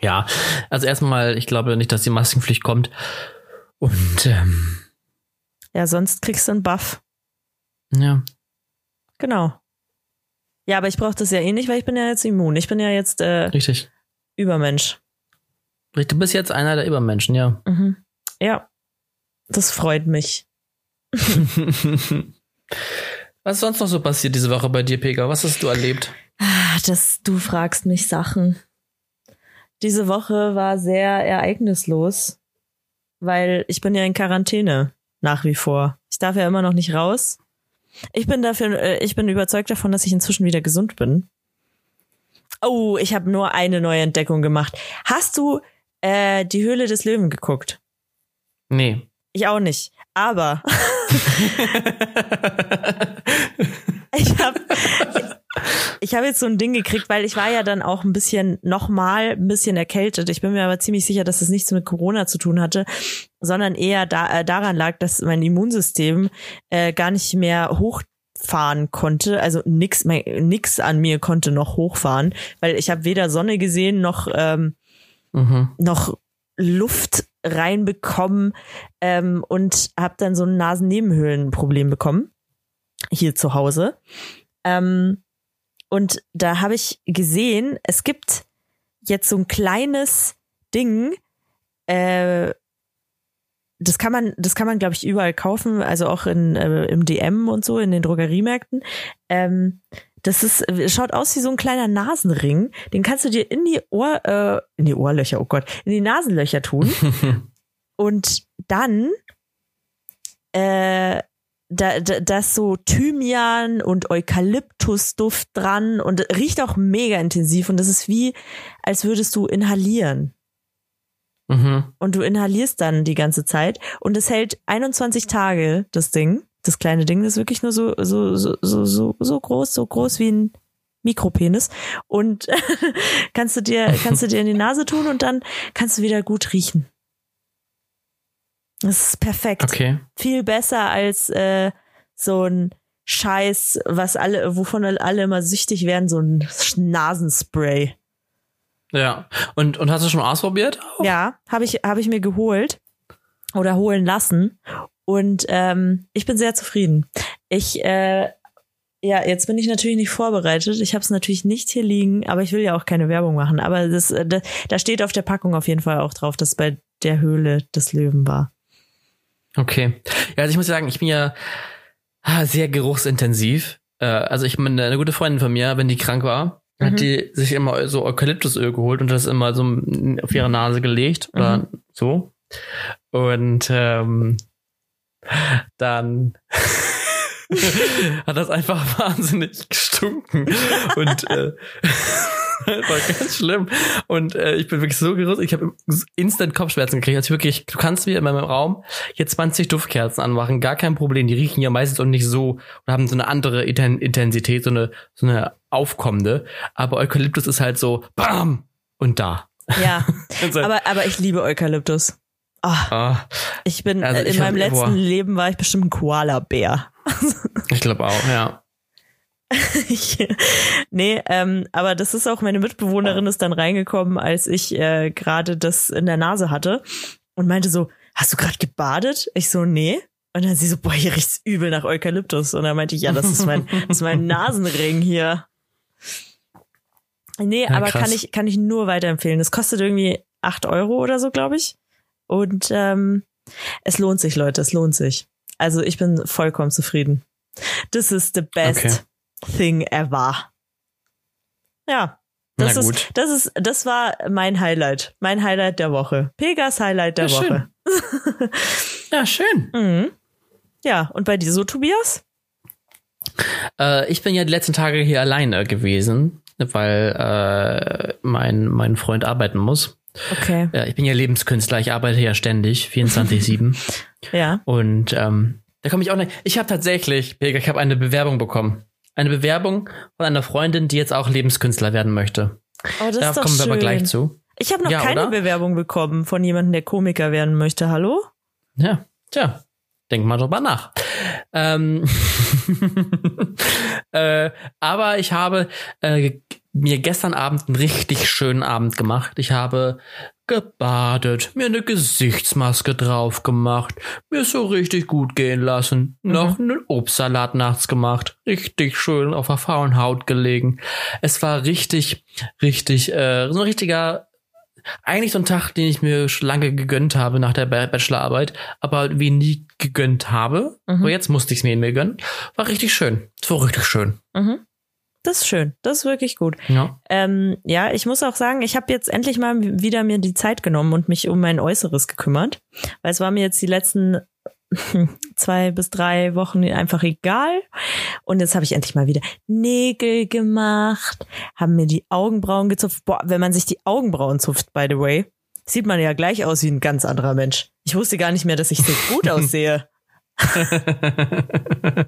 Ja, also erstmal, ich glaube nicht, dass die Maskenpflicht kommt. Und ähm, Ja, sonst kriegst du einen Buff. ja, Genau. Ja, aber ich brauche das ja eh nicht, weil ich bin ja jetzt immun. Ich bin ja jetzt äh, richtig. Übermensch. Du bist jetzt einer der Übermenschen, ja. Mhm. Ja, das freut mich. Was ist sonst noch so passiert diese Woche bei dir, Pega? Was hast du erlebt? Ah, Das, du fragst mich Sachen. Diese Woche war sehr ereignislos, weil ich bin ja in Quarantäne nach wie vor. Ich darf ja immer noch nicht raus. Ich bin dafür, äh, ich bin überzeugt davon, dass ich inzwischen wieder gesund bin. Oh, ich habe nur eine neue Entdeckung gemacht. Hast du äh, die Höhle des Löwen geguckt? Nee. Ich auch nicht. Aber ich habe ich hab jetzt so ein Ding gekriegt, weil ich war ja dann auch ein bisschen nochmal ein bisschen erkältet. Ich bin mir aber ziemlich sicher, dass es nichts mit Corona zu tun hatte, sondern eher da, äh, daran lag, dass mein Immunsystem äh, gar nicht mehr hochfahren konnte. Also nix, mein, nix an mir konnte noch hochfahren, weil ich habe weder Sonne gesehen noch ähm, Mhm. noch Luft reinbekommen ähm, und habe dann so ein Nasennebenhöhlenproblem bekommen hier zu Hause. Ähm, und da habe ich gesehen, es gibt jetzt so ein kleines Ding, äh, das kann man, das kann man, glaube ich, überall kaufen, also auch in, äh, im DM und so, in den Drogeriemärkten. Ähm, das ist, schaut aus wie so ein kleiner Nasenring. Den kannst du dir in die Ohr, äh, in die Ohrlöcher, oh Gott, in die Nasenlöcher tun. und dann, äh, da, da, da ist so Thymian und Eukalyptusduft dran und riecht auch mega intensiv und das ist wie, als würdest du inhalieren. Mhm. Und du inhalierst dann die ganze Zeit und es hält 21 Tage, das Ding. Das kleine Ding ist wirklich nur so, so, so, so, so, so groß, so groß wie ein Mikropenis. Und kannst du dir, kannst du dir in die Nase tun und dann kannst du wieder gut riechen. Das ist perfekt. Okay. Viel besser als äh, so ein Scheiß, was alle, wovon alle immer süchtig werden, so ein Nasenspray. Ja. Und, und hast du schon mal ausprobiert? Ja, habe ich, hab ich mir geholt oder holen lassen. Und ähm, ich bin sehr zufrieden. Ich, äh, ja, jetzt bin ich natürlich nicht vorbereitet. Ich habe es natürlich nicht hier liegen, aber ich will ja auch keine Werbung machen. Aber das, äh, da, da steht auf der Packung auf jeden Fall auch drauf, dass bei der Höhle des Löwen war. Okay. Ja, also ich muss sagen, ich bin ja ah, sehr geruchsintensiv. Äh, also ich meine, eine gute Freundin von mir, wenn die krank war, Mhm. hat die sich immer so Eukalyptusöl geholt und das immer so auf ihre Nase gelegt oder Mhm. so. Und ähm, dann hat das einfach wahnsinnig gestunken und äh, war ganz schlimm. Und äh, ich bin wirklich so gerüstet, ich habe instant Kopfschmerzen gekriegt, also wirklich, du kannst mir in meinem Raum jetzt 20 Duftkerzen anmachen, gar kein Problem, die riechen ja meistens auch nicht so und haben so eine andere Inten- Intensität, so eine so eine aufkommende, aber Eukalyptus ist halt so bam! Und da. Ja, aber, aber ich liebe Eukalyptus. Ah, ah, ich bin, Also ich in meinem hab- letzten boah. Leben war ich bestimmt ein Koala-Bär. ich glaube auch, ja. Nee, ähm, aber das ist auch, meine Mitbewohnerin ist dann reingekommen, als ich äh, gerade das in der Nase hatte und meinte so, hast du gerade gebadet? Ich so, nee. Und dann sie so, boah, hier riecht's übel nach Eukalyptus. Und dann meinte ich, ja, das ist mein, das ist mein Nasenring hier. Nee, Ja, aber krass. kann ich, kann ich nur weiterempfehlen. Das kostet irgendwie acht Euro oder so, glaube ich. Und ähm, es lohnt sich, Leute, es lohnt sich. Also ich bin vollkommen zufrieden. This is the best Okay. Thing ever. Ja. Das Na ist, gut. das ist, das war mein Highlight. Mein Highlight der Woche. Pegas Highlight der Ja, schön. Woche. Ja, schön. Mhm. Ja, und bei dir so, Tobias? Äh, ich bin ja die letzten Tage hier alleine gewesen, weil äh, mein, mein Freund arbeiten muss. Okay. Ja, ich bin ja Lebenskünstler, ich arbeite ja ständig, 24-7. Ja. und ähm, Da komme ich auch nicht. Ich habe tatsächlich, Birger, ich habe eine Bewerbung bekommen. Eine Bewerbung von einer Freundin, die jetzt auch Lebenskünstler werden möchte. Oh, das da ist doch kommen wir schön. aber gleich zu. Ich habe noch Ja, keine oder? Bewerbung bekommen von jemandem, der Komiker werden möchte. Hallo? Ja, tja, denk mal drüber nach. Ähm, äh, aber ich habe äh, mir gestern Abend einen richtig schönen Abend gemacht. Ich habe gebadet, mir eine Gesichtsmaske drauf gemacht, mir so richtig gut gehen lassen, noch einen Obstsalat nachts gemacht, richtig schön auf der faulen Haut gelegen. Es war richtig, richtig, äh, so ein richtiger eigentlich so ein Tag, den ich mir schon lange gegönnt habe nach der Ba- Bachelorarbeit, aber wie nie gegönnt habe. Mhm. So jetzt musste ich es mir mir gönnen. War richtig schön. Es war richtig schön. Mhm. Das ist schön. Das ist wirklich gut. Ja. Ähm, ja, ich muss auch sagen, ich habe jetzt endlich mal wieder mir die Zeit genommen und mich um mein Äußeres gekümmert. Weil es war mir jetzt die letzten zwei bis drei Wochen einfach egal. Und jetzt habe ich endlich mal wieder Nägel gemacht, haben mir die Augenbrauen gezupft. Boah, wenn man sich die Augenbrauen zupft, by the way, sieht man ja gleich aus wie ein ganz anderer Mensch. Ich wusste gar nicht mehr, dass ich so gut aussehe.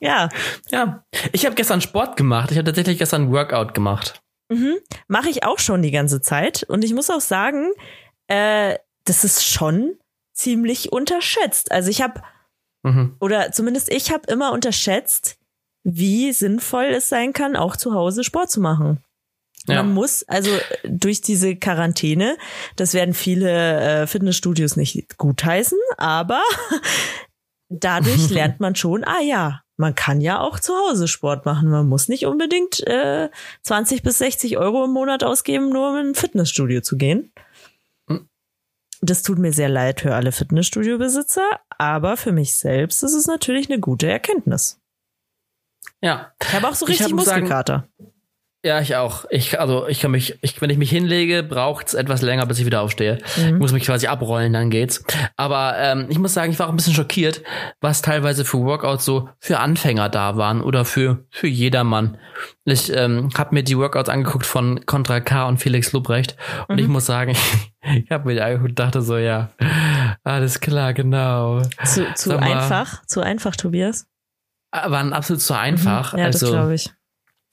Ja, ja. Ich habe gestern Sport gemacht. Ich habe tatsächlich gestern Workout gemacht. Mhm. Mache ich auch schon die ganze Zeit. Und ich muss auch sagen, äh, das ist schon ziemlich unterschätzt. Also ich habe, Mhm. oder zumindest ich habe immer unterschätzt, wie sinnvoll es sein kann, auch zu Hause Sport zu machen. Ja. Man muss, also äh, durch diese Quarantäne, das werden viele äh, Fitnessstudios nicht gutheißen, aber dadurch lernt man schon, ah ja, man kann ja auch zu Hause Sport machen. Man muss nicht unbedingt äh, 20 bis 60 Euro im Monat ausgeben, nur um in ein Fitnessstudio zu gehen. Hm. Das tut mir sehr leid für alle Fitnessstudio-Besitzer, aber für mich selbst ist es natürlich eine gute Erkenntnis. Ja. Ich habe auch so Ich richtig muss sagen- Muskelkater. Ja, ich auch. Ich, also ich kann mich, ich, wenn ich mich hinlege, braucht es etwas länger, bis ich wieder aufstehe. Mhm. Ich muss mich quasi abrollen, dann geht's. Aber ähm, ich muss sagen, ich war auch ein bisschen schockiert, was teilweise für Workouts so für Anfänger da waren oder für für jedermann. Ich ähm, habe mir die Workouts angeguckt von Contra K und Felix Lubrecht und ich muss sagen, ich habe mir die angeguckt und dachte so, ja, alles klar, genau. Zu, zu einfach, zu einfach, Tobias. Waren absolut zu einfach. Mhm. Ja, das also, glaube ich.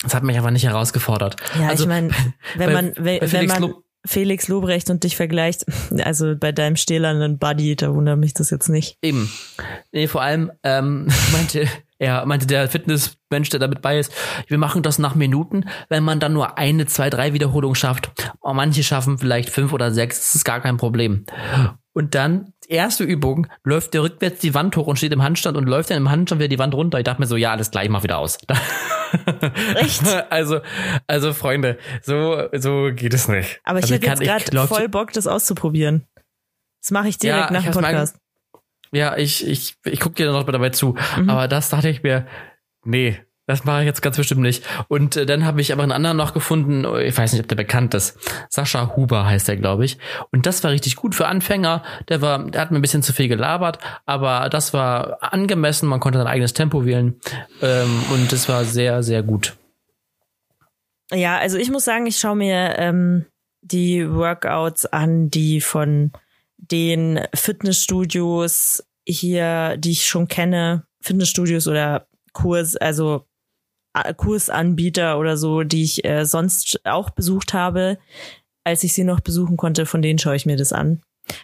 Das hat mich aber nicht herausgefordert. Ja, also, ich meine, wenn bei- man, wenn, wenn Felix man Lob- Felix Lobrecht und dich vergleicht, also bei deinem stählernen Buddy, da wundert mich das jetzt nicht. Eben. Nee, vor allem ähm, meinte er, meinte der Fitnessmensch, der damit bei ist, wir machen das nach Minuten, wenn man dann nur eine, zwei, drei Wiederholungen schafft. Und manche schaffen vielleicht fünf oder sechs, das ist gar kein Problem. Und dann, erste Übung, läuft der rückwärts die Wand hoch und steht im Handstand und läuft dann im Handstand wieder die Wand runter. Ich dachte mir so, ja, alles gleich, mach wieder aus. Echt? Also, also Freunde, so, so geht es nicht. Aber ich also hätte jetzt gerade voll Bock, das auszuprobieren. Das mache ich direkt Ja, nach dem Podcast. Ja, ich, ich, ich gucke dir noch dabei zu. Mhm. Aber das dachte ich mir, nee, das mache ich jetzt ganz bestimmt nicht. Und äh, dann habe ich aber einen anderen noch gefunden, ich weiß nicht, ob der bekannt ist. Sascha Huber heißt der, glaube ich. Und das war richtig gut für Anfänger. Der war, der hat mir ein bisschen zu viel gelabert, aber das war angemessen. Man konnte sein eigenes Tempo wählen. Ähm, und das war sehr, sehr gut. Ja, also ich muss sagen, ich schaue mir ähm, die Workouts an, die von den Fitnessstudios hier, die ich schon kenne, Fitnessstudios oder Kurs, also Kursanbieter oder so, die ich äh, sonst auch besucht habe, als ich sie noch besuchen konnte, von denen schaue ich mir das an,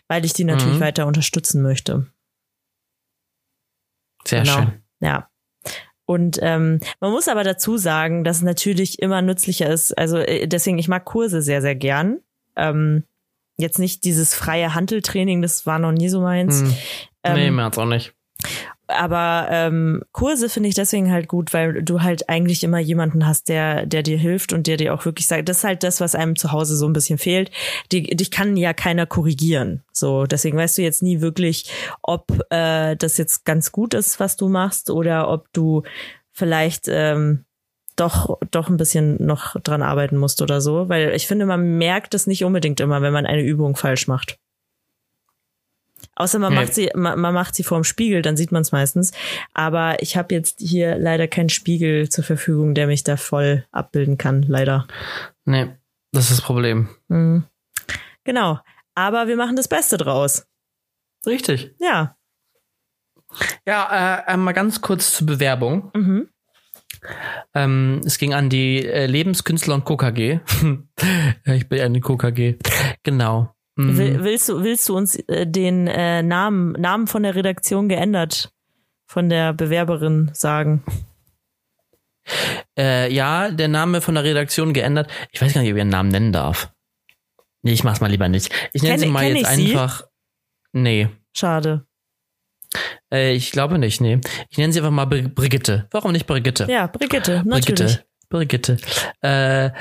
weil ich die natürlich Mhm. weiter unterstützen möchte. Sehr Genau. schön. Ja. Und ähm, man muss aber dazu sagen, dass es natürlich immer nützlicher ist. Also äh, deswegen, ich mag Kurse sehr, sehr gern. Ähm, jetzt nicht dieses freie Handeltraining, das war noch nie so meins. Hm. Ähm, nee, mir hat's auch nicht. aber ähm, Kurse finde ich deswegen halt gut, weil du halt eigentlich immer jemanden hast, der, der dir hilft und der dir auch wirklich sagt, das ist halt das, was einem zu Hause so ein bisschen fehlt. Die, dich kann ja keiner korrigieren. So, deswegen weißt du jetzt nie wirklich, ob äh, das jetzt ganz gut ist, was du machst, oder ob du vielleicht ähm, doch doch ein bisschen noch dran arbeiten musst oder so. Weil ich finde, man merkt es nicht unbedingt immer, wenn man eine Übung falsch macht. Außer man Nee. macht sie, man, man macht sie vorm Spiegel, dann sieht man es meistens. Aber ich habe jetzt hier leider keinen Spiegel zur Verfügung, der mich da voll abbilden kann, leider. Nee, das ist das Problem. Mhm. Genau. Aber wir machen das Beste draus. Richtig. Ja. Ja, äh, einmal ganz kurz zur Bewerbung. Mhm. Ähm, es ging an die äh, Lebenskünstler und KKG. ich bin ja eine KKG. Genau. Mhm. Will, willst, du, willst du uns äh, den äh, Namen, Namen von der Redaktion geändert von der Bewerberin sagen? Äh, ja, der Name von der Redaktion geändert. Ich weiß gar nicht, ob ich ihren Namen nennen darf. Nee, ich mach's mal lieber nicht. Ich nenne sie mal jetzt ich sie? einfach. Nee. Schade. Äh, ich glaube nicht, nee. Ich nenne sie einfach mal Bri- Brigitte. Warum nicht Brigitte? Ja, Brigitte, natürlich. Brigitte. Brigitte. Äh,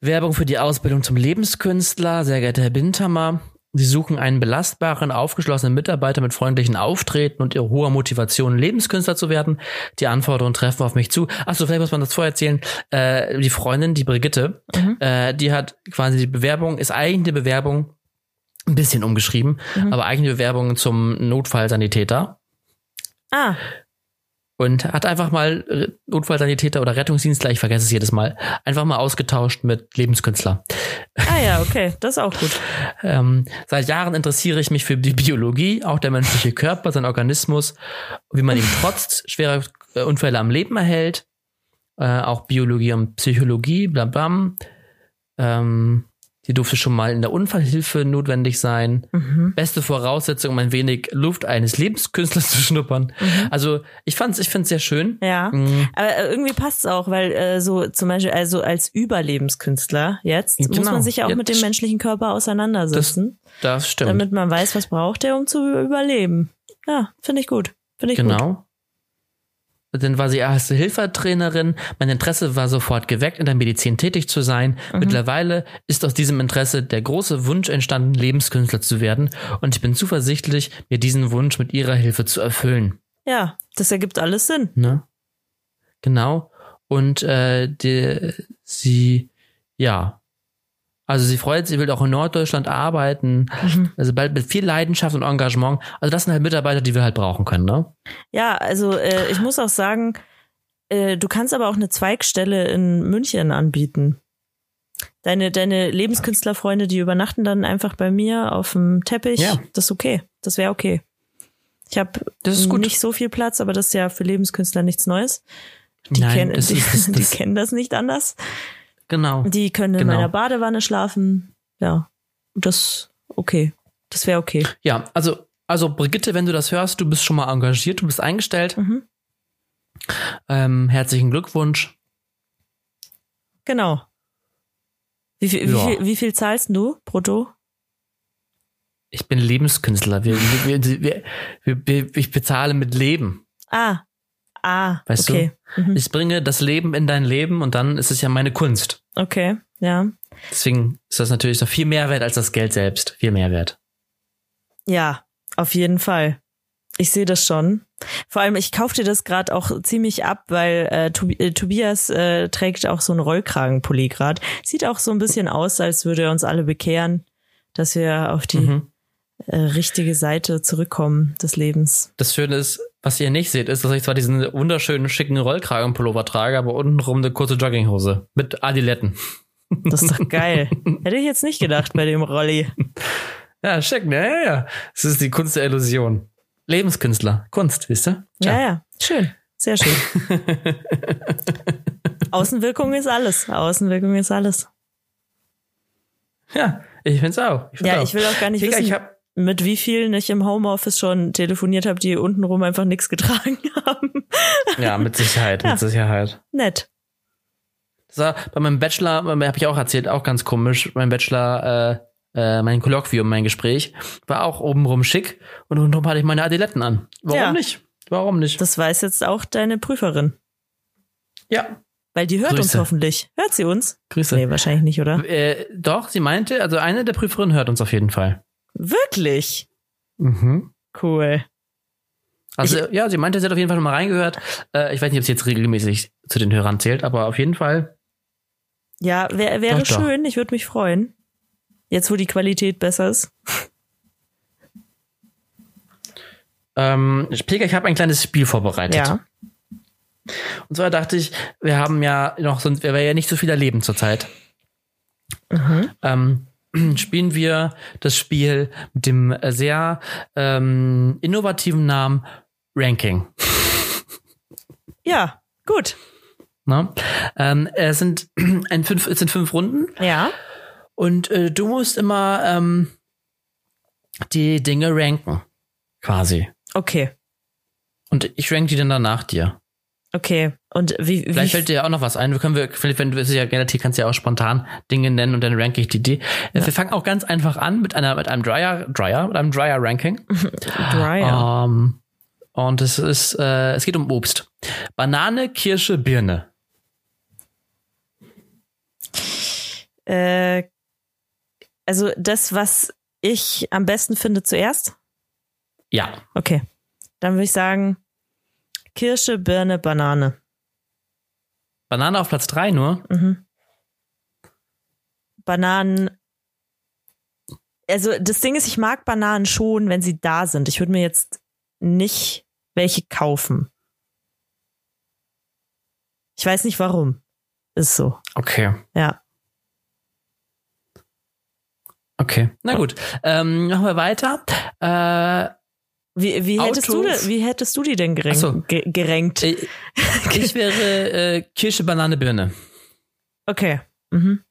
Werbung für die Ausbildung zum Lebenskünstler, sehr geehrter Herr Bindhammer. Sie suchen einen belastbaren, aufgeschlossenen Mitarbeiter mit freundlichen Auftreten und ihrer hoher Motivation, Lebenskünstler zu werden. Die Anforderungen treffen auf mich zu. Achso, vielleicht muss man das vorher erzählen. Äh, die Freundin, die Brigitte, Mhm. äh, die hat quasi die Bewerbung, ist eigentlich eine Bewerbung, ein bisschen umgeschrieben, Mhm. aber eigentlich eine Bewerbung zum Notfallsanitäter Ah, und hat einfach mal Notfallsanitäter oder Rettungsdienstler, ich vergesse es jedes Mal, einfach mal ausgetauscht mit Lebenskünstler. ah ja, okay, das ist auch gut. Ähm, seit Jahren interessiere ich mich für die Biologie, auch der menschliche Körper, sein Organismus, wie man ihn trotz schwerer Unfälle am Leben erhält. Äh, auch Biologie und Psychologie, bla bla. Ähm, die durfte schon mal in der Unfallhilfe notwendig sein. Mhm. Beste Voraussetzung, um ein wenig Luft eines Lebenskünstlers zu schnuppern. Also ich fand's, ich find's sehr schön. Ja. Mhm. Aber äh, irgendwie passt es auch, weil äh, so zum Beispiel also als Überlebenskünstler jetzt muss Genau. man sich ja auch Ja, mit dem das- menschlichen Körper auseinandersetzen, Das stimmt. damit man weiß, was braucht er, um zu überleben. Ja, finde ich gut. Finde ich gut. Genau. Dann war sie erste Hilfertrainerin. Mein Interesse war sofort geweckt, in der Medizin tätig zu sein. Mhm. Mittlerweile ist aus diesem Interesse der große Wunsch entstanden, Lebenskünstler zu werden. Und ich bin zuversichtlich, mir diesen Wunsch mit ihrer Hilfe zu erfüllen. Ja, das ergibt alles Sinn. Ne? Genau. Und äh, die, sie, ja. Also sie freut sich, sie will auch in Norddeutschland arbeiten. Mhm. Also bald mit viel Leidenschaft und Engagement. Also das sind halt Mitarbeiter, die wir halt brauchen können, ne? Ja, also äh, ich muss auch sagen, äh, du kannst aber auch eine Zweigstelle in München anbieten. Deine, deine Lebenskünstlerfreunde, die übernachten dann einfach bei mir auf dem Teppich. Ja. Das ist okay. Das wäre okay. Ich habe nicht so viel Platz, aber das ist ja für Lebenskünstler nichts Neues. Die, Nein, das die, ist- das- die kennen das nicht anders. Genau. Die können in Genau. meiner Badewanne schlafen. Ja, das okay. Das wäre okay. Ja, also, also Brigitte, wenn du das hörst, du bist schon mal engagiert, du bist eingestellt. Mhm. Ähm, herzlichen Glückwunsch. Genau. Wie viel, Ja. wie, viel, wie viel zahlst du brutto? Ich bin Lebenskünstler. Wir, wir, wir, wir, wir, ich bezahle mit Leben. Ah. Ah, Weißt okay. Mhm. Ich bringe das Leben in dein Leben und dann ist es ja meine Kunst. Okay, ja. Deswegen ist das natürlich noch viel mehr wert als das Geld selbst. Viel mehr wert. Ja, auf jeden Fall. Ich sehe das schon. Vor allem, ich kauf dir das gerade auch ziemlich ab, weil äh, Tobi äh, Tobias äh, trägt auch so einen Rollkragenpulli grad. Sieht auch so ein bisschen aus, als würde er uns alle bekehren, dass wir auf die Mhm. äh, richtige Seite zurückkommen des Lebens. Das Schöne ist, was ihr nicht seht, ist, dass ich zwar diesen wunderschönen, schicken Rollkragenpullover trage, aber untenrum eine kurze Jogginghose mit Adiletten. Das ist doch geil. Hätte ich jetzt nicht gedacht bei dem Rolli. Ja, schick, ne? Ja, ja. Es ist die Kunst der Illusion. Lebenskünstler. Kunst, wisst ihr? Ja, ja. Schön. Sehr schön. Außenwirkung ist alles. Außenwirkung ist alles. Ja, ich find's auch. Ich find's Ja, auch. ich will auch gar nicht Digga, wissen, ich hab, mit wie vielen ich im Homeoffice schon telefoniert habe, die untenrum einfach nichts getragen haben. ja, mit Sicherheit, Ja. mit Sicherheit. Nett. Das war bei meinem Bachelor, habe ich auch erzählt, auch ganz komisch. Mein Bachelor, äh, äh, mein Kolloquium, mein Gespräch, war auch obenrum schick und untenrum hatte ich meine Adiletten an. Warum Ja. nicht? Warum nicht? Das weiß jetzt auch deine Prüferin. ja, Weil die hört uns Grüße. hoffentlich. Hört sie uns? Grüße. Nee, wahrscheinlich nicht, oder? Äh, doch, sie meinte, also eine der Prüferinnen hört uns auf jeden Fall. Wirklich? Mhm. Cool. Also ja, sie meinte, sie hat auf jeden Fall schon mal reingehört. Äh, ich weiß nicht, ob sie jetzt regelmäßig zu den Hörern zählt, aber auf jeden Fall. Ja, wär, wäre Doch, doch. schön. Ich würde mich freuen. Jetzt, wo die Qualität besser ist. Ähm, Pega, ich habe ein kleines Spiel vorbereitet. Ja. Und zwar dachte ich, wir haben ja noch, sonst wir ja nicht so viel erleben zurzeit. Mhm. Ähm, spielen wir das Spiel mit dem sehr ähm, innovativen Namen Ranking. Ja, gut. Ne? Ähm, es, sind ein fünf, es sind fünf Runden Ja. und äh, du musst immer ähm, die Dinge ranken, quasi. Okay. Und ich rank die dann dann nach dir. Okay. Und wie, wie Vielleicht fällt dir ja auch noch was ein. Wir können wir, vielleicht, wenn du es ja relativ kannst, du ja auch spontan Dinge nennen und dann ranke ich die. die. Wir fangen auch ganz einfach an mit einer, mit einem Dryer, Dryer, mit einem Dryer Ranking. Dryer. Ähm, und es ist, äh, es geht um Obst. Banane, Kirsche, Birne. Äh, also das, was ich am besten finde zuerst. Ja. Okay. Dann würde ich sagen Kirsche, Birne, Banane. Banane auf Platz drei nur. Mhm. Bananen. Also das Ding ist, ich mag Bananen schon, wenn sie da sind. Ich würde mir jetzt nicht welche kaufen. Ich weiß nicht warum. Ist so. Okay. Ja. Okay. Na gut. Ähm, machen wir weiter. Äh, Wie, wie, hättest, du, wie hättest du die denn gerenkt? So. Ge gerenkt? äh, ich wäre äh, Kirsche, Banane, Birne. Okay. Mhm.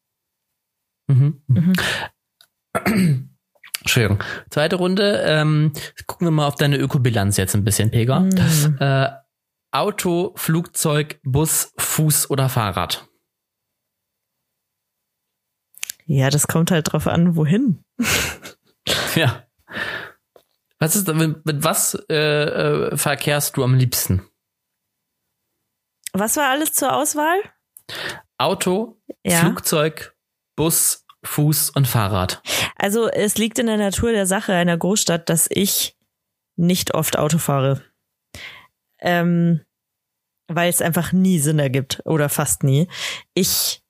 Mhm. Mhm. Entschuldigung. Zweite Runde. Ähm, gucken wir mal auf deine Ökobilanz jetzt ein bisschen, Pega. Mhm. Äh, Auto, Flugzeug, Bus, Fuß oder Fahrrad? Ja, das kommt halt drauf an, wohin. Ja. Was ist, mit, mit was äh, äh, verkehrst du am liebsten? Was war alles zur Auswahl? Auto, Ja. Flugzeug, Bus, Fuß und Fahrrad. Also es liegt in der Natur der Sache einer Großstadt, dass ich nicht oft Auto fahre. Ähm, weil es einfach nie Sinn ergibt oder fast nie. Ich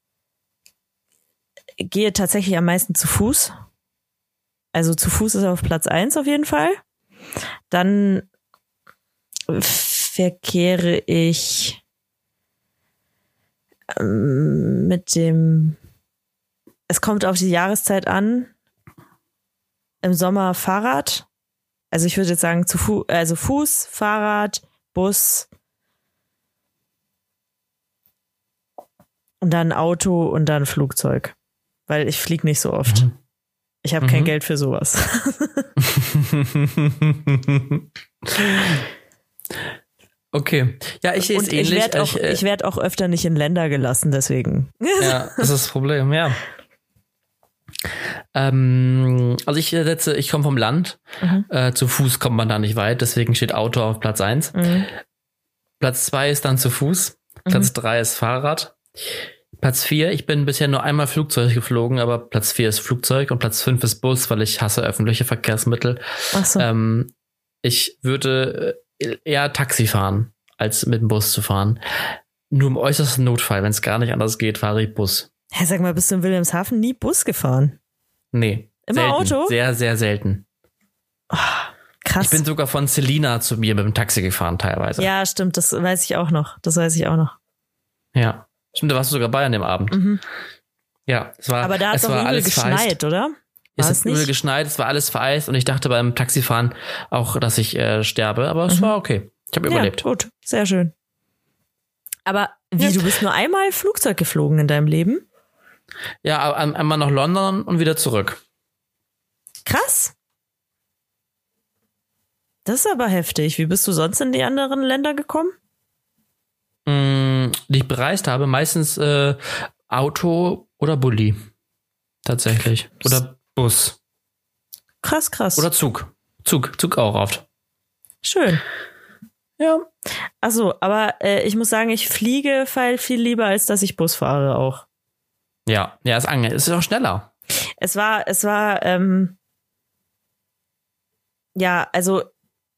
gehe tatsächlich am meisten zu Fuß. Also zu Fuß ist auf Platz eins auf jeden Fall. Dann verkehre ich ähm, mit dem es kommt auf die Jahreszeit an. Im Sommer Fahrrad. Also ich würde jetzt sagen, zu Fu also Fuß, Fahrrad, Bus. Und dann Auto und dann Flugzeug. Weil ich fliege nicht so oft. Mhm. Ich habe kein Mhm. Geld für sowas. okay. Ja, ich sehe es und ich ähnlich. werde auch, Ich, äh, werd auch öfter nicht in Länder gelassen, deswegen. Ja, das ist das Problem, ja. Ähm, also ich setze, ich komme vom Land. Mhm. Äh, zu Fuß kommt man da nicht weit, deswegen steht Auto auf Platz eins. Mhm. Platz zwei ist dann zu Fuß. Platz drei ist Fahrrad. Platz vier, ich bin bisher nur einmal Flugzeug geflogen, aber Platz vier ist Flugzeug und Platz fünf ist Bus, weil ich hasse öffentliche Verkehrsmittel. Ach so. Ähm, ich würde äh, eher Taxi fahren, als mit dem Bus zu fahren. Nur im äußersten Notfall, wenn es gar nicht anders geht, fahre ich Bus. Hä, sag mal, bist du in Wilhelmshaven nie Bus gefahren? Nee. Immer selten. Auto? Sehr, sehr selten. Krass. Ich bin sogar von Selina zu mir mit dem Taxi gefahren teilweise. ja, stimmt, das weiß ich auch noch. Das weiß ich auch noch. Ja. Stimmt, da warst du sogar bei an dem Abend. Mhm. Ja, es war, Aber da hat es doch war übel alles geschneit, vereist. oder? Es War hat es übel nicht? geschneit, es war alles vereist und ich dachte beim Taxifahren auch, dass ich äh, sterbe, aber es Mhm. war okay. Ich habe überlebt. Ja, gut, sehr schön. Aber wie, Ja. du bist nur einmal Flugzeug geflogen in deinem Leben? Ja, einmal nach London und wieder zurück. Krass. Das ist aber heftig. Wie bist du sonst in die anderen Länder gekommen? Mm, die ich bereist habe, meistens äh, Auto oder Bulli. Tatsächlich. Oder Bus. Krass, krass. Oder Zug. Zug. Zug auch oft. Schön. Ja. Achso, aber äh, ich muss sagen, ich fliege viel, viel lieber, als dass ich Bus fahre auch. Ja, ja, ist ange ist auch schneller. Es war, es war, ähm, ja, also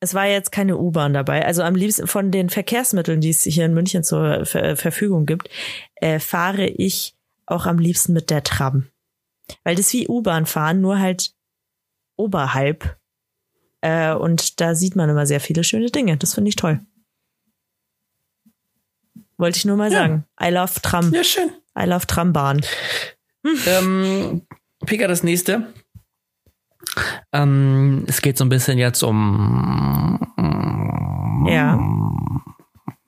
es war jetzt keine U-Bahn dabei. Also am liebsten von den Verkehrsmitteln, die es hier in München zur Ver Verfügung gibt, äh, fahre ich auch am liebsten mit der Tram. Weil das ist wie U-Bahn fahren, nur halt oberhalb. Äh, und da sieht man immer sehr viele schöne Dinge. Das finde ich toll. Wollte ich nur mal Ja. sagen. I love Tram. Ja, schön. I love Trambahn. ähm, Pika, das nächste. Ähm, es geht so ein bisschen jetzt um. Ja.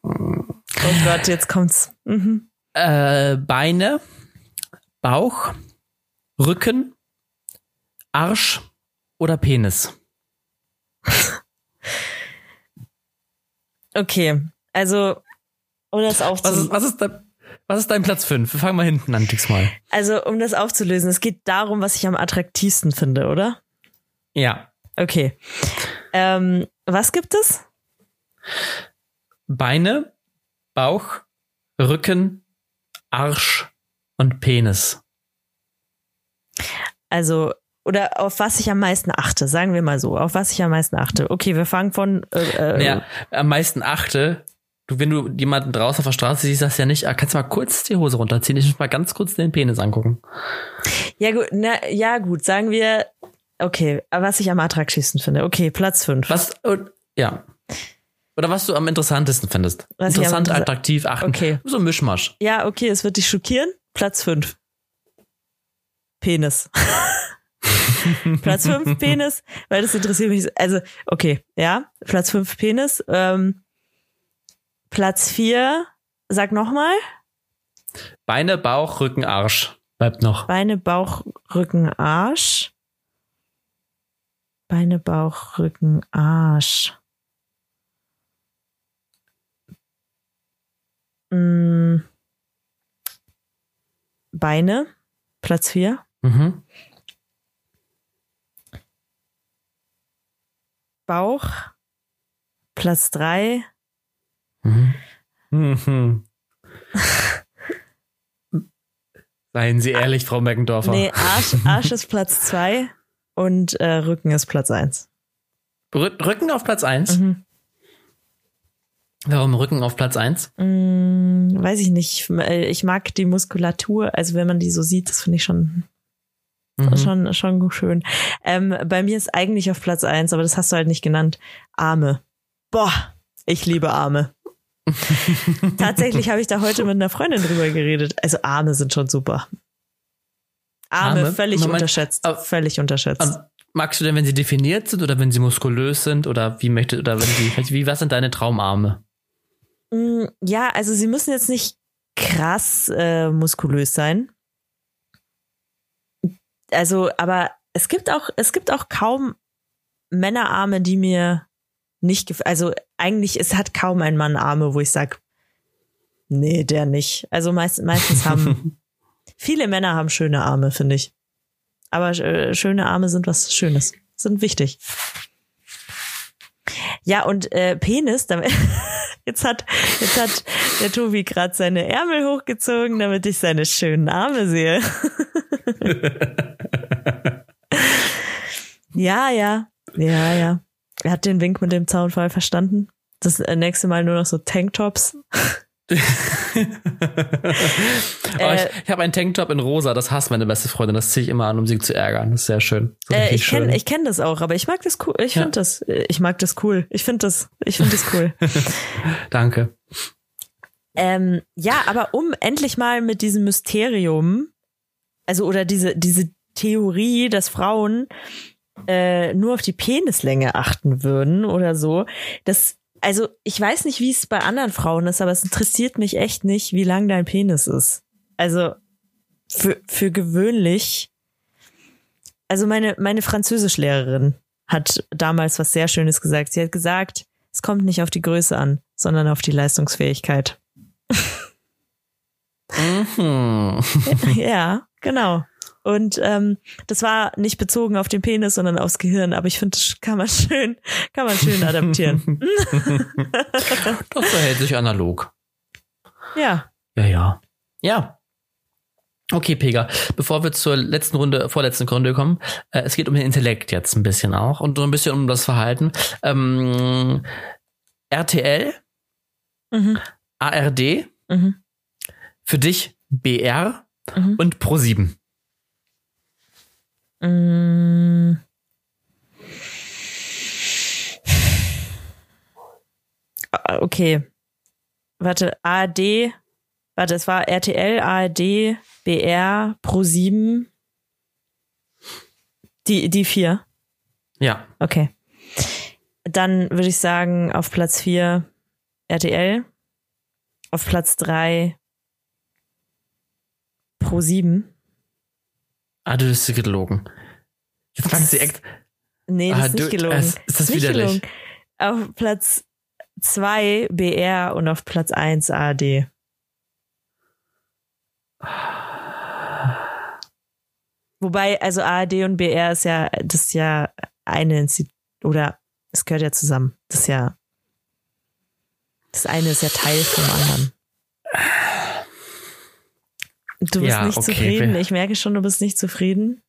Oh Gott, jetzt kommt's. Mhm. Äh, Beine, Bauch, Rücken, Arsch oder Penis. Okay, also, um das Was ist, was ist, dein, was ist dein Platz 5? Wir fangen mal hinten an, diesmal. Also, um das aufzulösen, es geht darum, was ich am attraktivsten finde, oder? Ja. Okay. Ähm, was gibt es? Beine, Bauch, Rücken, Arsch und Penis. Also, oder auf was ich am meisten achte, sagen wir mal so, auf was ich am meisten achte. Okay, wir fangen von äh, äh, Naja, am meisten achte, du, wenn du jemanden draußen auf der Straße siehst, sagst du ja nicht, ah, kannst du mal kurz die Hose runterziehen, ich muss mal ganz kurz den Penis angucken. Ja gut, na, ja gut, sagen wir, okay, was ich am attraktivsten finde. Okay, Platz 5. Was, ja. Oder was du am interessantesten findest. Was Interessant, interessa- attraktiv, achten. Okay. So ein Mischmasch. Ja, okay, es wird dich schockieren. Platz 5. Penis. Platz 5 Penis, weil das interessiert mich. Also, okay, ja, Platz 5 Penis. Ähm, Platz 4, sag nochmal. Beine, Bauch, Rücken, Arsch. Bleibt noch. Beine, Bauch, Rücken, Arsch. Beine, Bauch, Rücken, Arsch. Mm. Beine, Platz 4. Mhm. Bauch, Platz 3. Mhm. Mhm. Seien Sie ehrlich, Frau Meckendorfer. Nee, Arsch, Arsch ist Platz 2 und äh, Rücken ist Platz 1. Rü- Rücken auf Platz 1. Mhm. Warum Rücken auf Platz 1? Mm, weiß ich nicht. Äh, Ich mag die Muskulatur, also wenn man die so sieht, das finde ich schon Mhm. Schon, schon schön. Ähm, bei mir ist eigentlich auf Platz eins, aber das hast du halt nicht genannt. Arme. Boah, ich liebe Arme. Tatsächlich habe ich da heute mit einer Freundin drüber geredet. Also Arme sind schon super. Arme, Arme? völlig Moment, unterschätzt. aber- völlig unterschätzt. Magst du denn, wenn sie definiert sind oder wenn sie muskulös sind oder wie möchte oder wenn sie wie was sind deine Traumarme? Mm, Ja, also sie müssen jetzt nicht krass äh, muskulös sein. Also, aber es gibt auch, es gibt auch kaum Männerarme, die mir nicht gefallen. Also eigentlich, es hat kaum ein Mann Arme, wo ich sag, nee, der nicht. Also meist, meistens haben viele Männer haben schöne Arme, finde ich. Aber äh, schöne Arme sind was Schönes, sind wichtig. Ja, und äh, Penis, damit, jetzt hat, jetzt hat der Tobi gerade seine Ärmel hochgezogen, damit ich seine schönen Arme sehe. ja, ja, ja, ja. Er hat den Wink mit dem Zaunfall verstanden. Das äh, nächste Mal nur noch so Tanktops. oh, Äh, ich ich habe einen Tanktop in rosa, das hasst meine beste Freundin, das ziehe ich immer an, um sie zu ärgern. Das ist sehr schön. Ist Äh, ich kenne ich kenn das auch, aber ich mag das cool. Ich Ja. finde das, äh, ich mag das cool. Ich finde das, ich finde das cool. Danke. Ähm, ja, aber um endlich mal mit diesem Mysterium, also oder diese, diese Theorie, dass Frauen äh, nur auf die Penislänge achten würden oder so, das, also ich weiß nicht, wie es bei anderen Frauen ist, aber es interessiert mich echt nicht, wie lang dein Penis ist. Also für, für gewöhnlich, also meine, meine Französischlehrerin hat damals was sehr Schönes gesagt. Sie hat gesagt, es kommt nicht auf die Größe an, sondern auf die Leistungsfähigkeit. Mhm. ja, genau. Und ähm, das war nicht bezogen auf den Penis, sondern aufs Gehirn. Aber ich finde, das kann man schön, kann man schön adaptieren. Das verhält sich analog. ja. Ja, ja. Ja. Okay, Pega, bevor wir zur letzten Runde, vorletzten Runde kommen, äh, es geht um den Intellekt jetzt ein bisschen auch und so ein bisschen um das Verhalten. Ähm, RTL, Mhm. ARD, Mhm. für dich BR Mhm. und Pro7. Mm. Ah, Okay. Warte, ARD, warte, es war RTL, ARD, BR, Pro7. Die, die vier. Ja. Okay. Dann würde ich sagen, auf Platz vier RTL, auf Platz drei Pro 7. Ah, du bist gelogen. Jetzt kannst du echt. Nee, das Ah, ist nicht du- gelogen. es ist nicht widerlich. gelogen. Auf Platz 2 BR und auf Platz 1 ARD. Wobei, also ARD und BR ist ja, das ist ja eine Institut, oder es gehört ja zusammen. Das ist ja, das eine ist ja Teil vom anderen. Du bist Ja, nicht okay, zufrieden. Ich merke schon, du bist nicht zufrieden.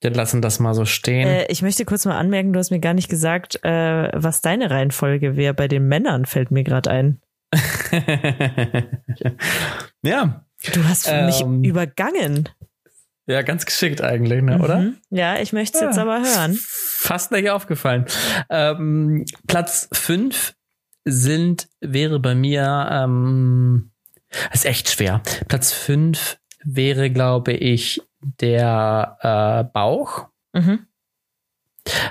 Wir lassen das mal so stehen. Äh, ich möchte kurz mal anmerken, du hast mir gar nicht gesagt, äh, was deine Reihenfolge wäre. Bei den Männern fällt mir gerade ein. ja. Du hast für mich Ähm, übergangen. Ja, ganz geschickt eigentlich, ne, oder? Mhm. Ja, ich möchte es jetzt Ja. aber hören. Fast nicht aufgefallen. Ähm, Platz 5 sind, wäre bei mir, ähm, ist echt schwer. Platz 5 wäre, glaube ich, der äh, Bauch. Mhm.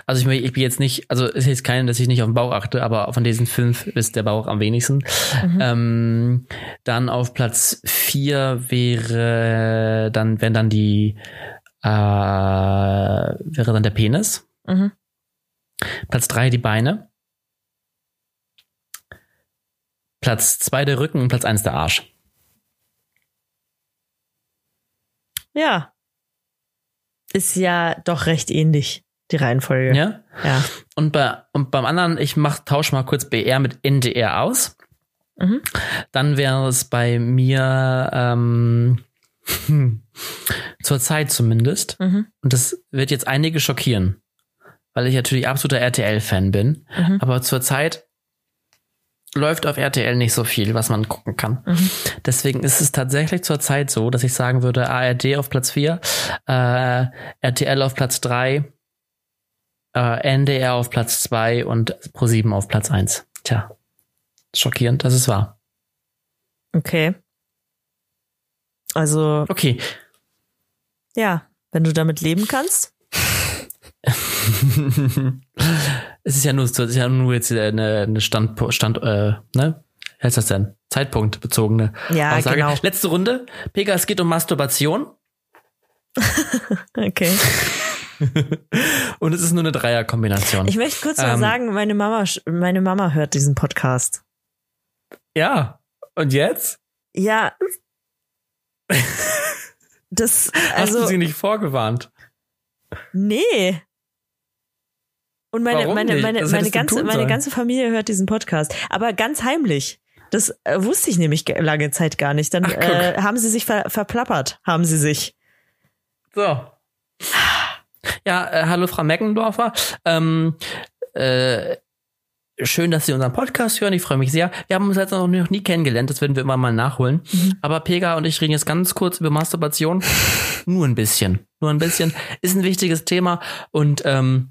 Also ich, ich bin jetzt nicht, also es ist jetzt kein, dass ich nicht auf den Bauch achte, aber von diesen fünf ist der Bauch am wenigsten. Mhm. Ähm, dann auf Platz vier wäre dann, wenn dann die äh, wäre dann der Penis. Mhm. Platz drei die Beine. Platz zwei der Rücken und Platz eins der Arsch. Ja. Ist ja doch recht ähnlich, die Reihenfolge. Ja. Ja. Und, bei, und beim anderen, ich mach, tausche mal kurz BR mit NDR aus. Mhm. Dann wäre es bei mir ähm, hm, zur Zeit zumindest. Mhm. Und das wird jetzt einige schockieren, weil ich natürlich absoluter RTL-Fan bin. Mhm. Aber zur Zeit läuft auf RTL nicht so viel, was man gucken kann. Mhm. Deswegen ist es tatsächlich zur Zeit so, dass ich sagen würde, ARD auf Platz 4, äh, RTL auf Platz 3, äh, NDR auf Platz 2 und Pro7 auf Platz 1. Tja, schockierend, das ist wahr. Okay. Also, Okay, ja, wenn du damit leben kannst. es ist ja nur, es ist ja nur jetzt eine, eine Stand, Stand, äh, ne? Heißt das denn? Zeitpunkt bezogene Ja, Aussage. genau. Letzte Runde. Pega, es geht um Masturbation. Okay. Und es ist nur eine Dreierkombination. Ich möchte kurz mal Ähm. sagen, meine Mama, meine Mama hört diesen Podcast. Ja. Und jetzt? Ja. Das, Hast du also, sie nicht vorgewarnt? nee. Und meine, Warum meine, meine, meine, du ganze, meine ganze Familie hört diesen Podcast. Aber ganz heimlich. Das äh, wusste ich nämlich ge- lange Zeit gar nicht. Dann Ach, äh, haben sie sich ver verplappert, haben sie sich. So. Ja, äh, hallo Frau Meckendorfer. Ähm, äh, schön, dass Sie unseren Podcast hören. Ich freue mich sehr. Wir haben uns jetzt noch noch nie kennengelernt. Das werden wir immer mal nachholen. Aber Pega und ich reden jetzt ganz kurz über Masturbation. Nur ein bisschen. Nur ein bisschen. Ist ein wichtiges Thema. Und ähm,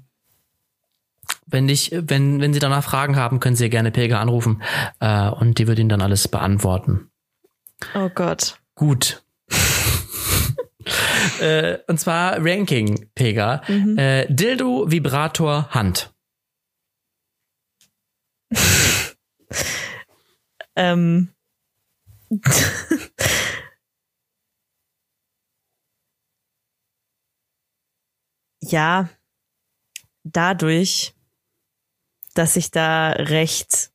wenn ich, wenn, wenn Sie danach Fragen haben, können Sie gerne Pega anrufen. Äh, und die wird Ihnen dann alles beantworten. Oh Gott. Gut. äh, und zwar Ranking, Pega. Mhm. Äh, Dildo, Vibrator, Hand. Ähm. ja, dadurch, dass ich da recht.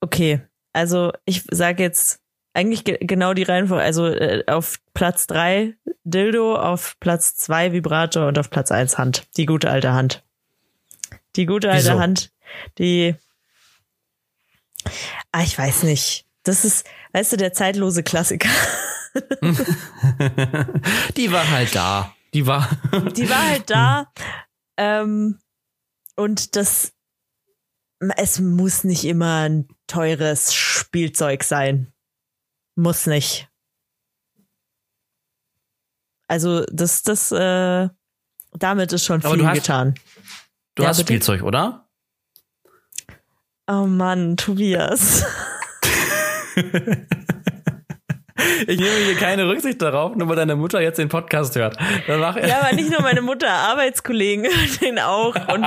Okay, also ich sage jetzt eigentlich ge genau die Reihenfolge. Also äh, auf Platz drei Dildo, auf Platz zwei Vibrator und auf Platz eins Hand. Die gute alte Hand. Die gute alte Wieso? Hand, die. Ah, ich weiß nicht. Das ist, weißt du, der zeitlose Klassiker. Die war halt da. Die war. Die war halt da. Ähm, und das, es muss nicht immer ein teures Spielzeug sein. Muss nicht. Also, das, das, äh, damit ist schon Aber viel du hast- getan. Du Ja, hast bitte? Spielzeug, oder? Oh Mann, Tobias. Ich nehme hier keine Rücksicht darauf, nur weil deine Mutter jetzt den Podcast hört. Dann mach ja, aber nicht nur meine Mutter, Arbeitskollegen hören den auch. Und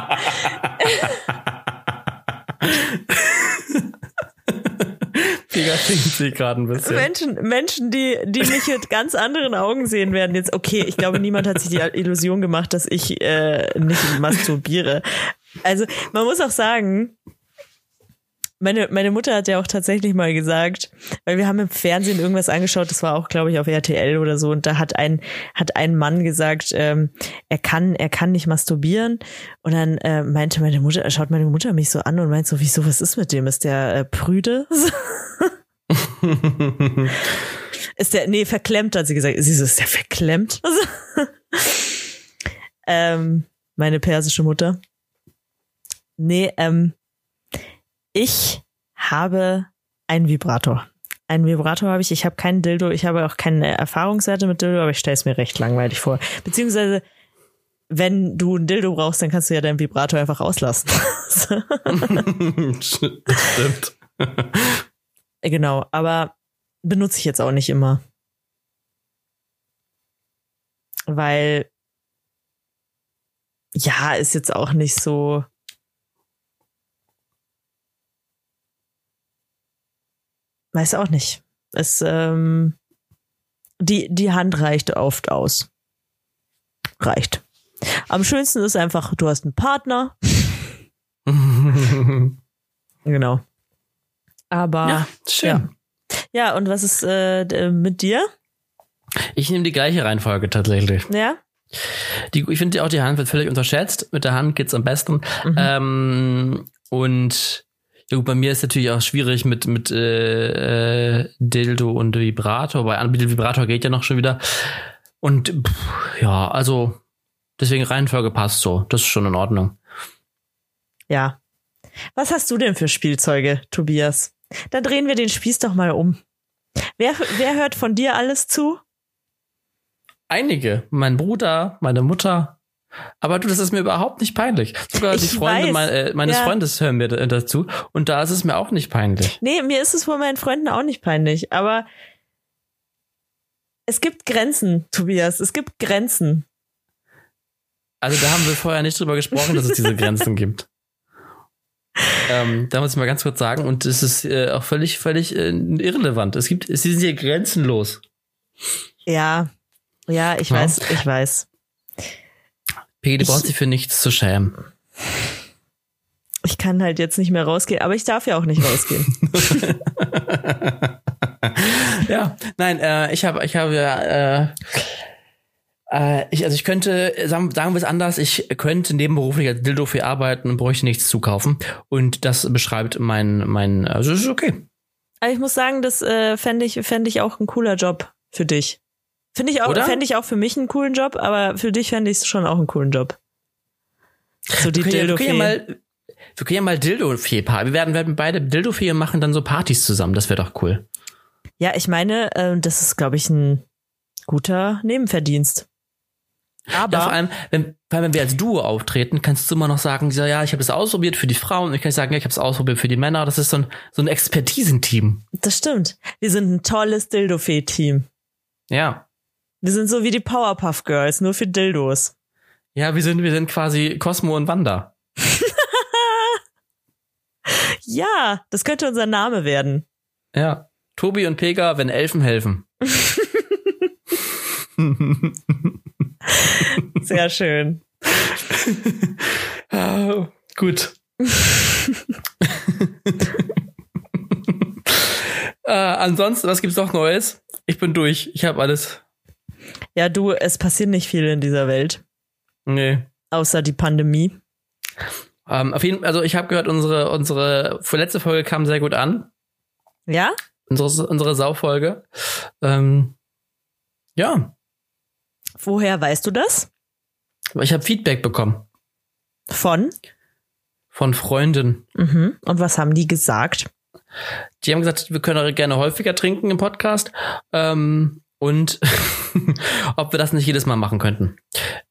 Finger stinkt gerade ein bisschen. Menschen, Menschen, die, die mich mit ganz anderen Augen sehen werden jetzt. Okay, ich glaube, niemand hat sich die Illusion gemacht, dass ich äh, nicht masturbiere. Also man muss auch sagen, meine, meine Mutter hat ja auch tatsächlich mal gesagt, weil wir haben im Fernsehen irgendwas angeschaut, das war auch, glaube ich, auf RTL oder so, und da hat ein, hat ein Mann gesagt, ähm, er kann, er kann nicht masturbieren. Und dann äh, meinte meine Mutter, schaut meine Mutter mich so an und meint so, wieso, was ist mit dem? Ist der äh, prüde? ist der, nee, verklemmt, hat sie gesagt. Sie so, ist der verklemmt? ähm, meine persische Mutter. Nee, ähm, ich habe einen Vibrator. Einen Vibrator habe ich. Ich habe keinen Dildo. Ich habe auch keine Erfahrungswerte mit Dildo, aber ich stelle es mir recht langweilig vor. Beziehungsweise, wenn du ein Dildo brauchst, dann kannst du ja deinen Vibrator einfach auslassen. Stimmt. genau, aber benutze ich jetzt auch nicht immer. Weil, ja, ist jetzt auch nicht so Weiß auch nicht. Es, ähm, die, die Hand reicht oft aus. Reicht. Am schönsten ist einfach, du hast einen Partner. genau. Aber. Ja, schön. Ja. ja, und was ist äh, mit dir? Ich nehme die gleiche Reihenfolge tatsächlich. Ja. Die, ich finde auch, die Hand wird völlig unterschätzt. Mit der Hand geht's am besten. Mhm. Ähm, und ja, gut, bei mir ist natürlich auch schwierig mit, mit äh, äh, Dildo und Vibrator, weil Anbieter Vibrator geht ja noch schon wieder. Und pff, ja, also deswegen Reihenfolge passt so. Das ist schon in Ordnung. Ja. Was hast du denn für Spielzeuge, Tobias? Dann drehen wir den Spieß doch mal um. Wer, wer hört von dir alles zu? Einige. Mein Bruder, meine Mutter, aber du, das ist mir überhaupt nicht peinlich. Sogar ich die Freunde mein, äh, meines ja. Freundes hören mir dazu. Und da ist es mir auch nicht peinlich. Nee, mir ist es von meinen Freunden auch nicht peinlich. Aber es gibt Grenzen, Tobias. Es gibt Grenzen. Also da haben wir vorher nicht drüber gesprochen, dass es diese Grenzen gibt. Ähm, da muss ich mal ganz kurz sagen, und es ist äh, auch völlig, völlig äh, irrelevant. Es gibt, sie sind hier grenzenlos. Ja, ja, ich ja. weiß, ich weiß. Peggy, du brauchst dich für nichts zu schämen. Ich kann halt jetzt nicht mehr rausgehen, aber ich darf ja auch nicht rausgehen. ja, nein, äh, ich habe, ich habe ja, äh, äh, ich, also ich könnte, sagen, sagen wir es anders, ich könnte nebenberuflich als Dildo für arbeiten und bräuchte nichts zukaufen. Und das beschreibt mein, mein, also ist okay. Also ich muss sagen, das äh, fände ich, fände ich auch ein cooler Job für dich. Finde ich auch, fände ich auch für mich einen coolen Job, aber für dich fände ich es schon auch einen coolen Job. So die dildo wir, können ja mal, wir können ja mal Dildo-Fee Wir werden, werden beide Dildo-Fee machen dann so Partys zusammen. Das wäre doch cool. Ja, ich meine, äh, das ist, glaube ich, ein guter Nebenverdienst. Aber ja, vor allem, wenn, vor allem, wenn wir als Duo auftreten, kannst du immer noch sagen, ja, ich habe das ausprobiert für die Frauen und ich kann sagen, ja, ich habe es ausprobiert für die Männer. Das ist so ein, so ein Expertisenteam. Das stimmt. Wir sind ein tolles Dildo-Fee-Team. Ja. Wir sind so wie die Powerpuff Girls, nur für Dildos. Ja, wir sind, wir sind quasi Cosmo und Wanda. ja, das könnte unser Name werden. Ja. Tobi und Pega, wenn Elfen helfen. Sehr schön. ah, gut. äh, ansonsten, was gibt's noch Neues? Ich bin durch. Ich habe alles. Ja, du, es passiert nicht viel in dieser Welt. Nee. Außer die Pandemie. Ähm, auf jeden also ich habe gehört, unsere, unsere letzte Folge kam sehr gut an. Ja? Unsere, unsere Saufolge. Ähm, ja. Woher weißt du das? Ich habe Feedback bekommen. Von? Von Freunden. Mhm. Und was haben die gesagt? Die haben gesagt, wir können gerne häufiger trinken im Podcast. Ähm, und ob wir das nicht jedes Mal machen könnten.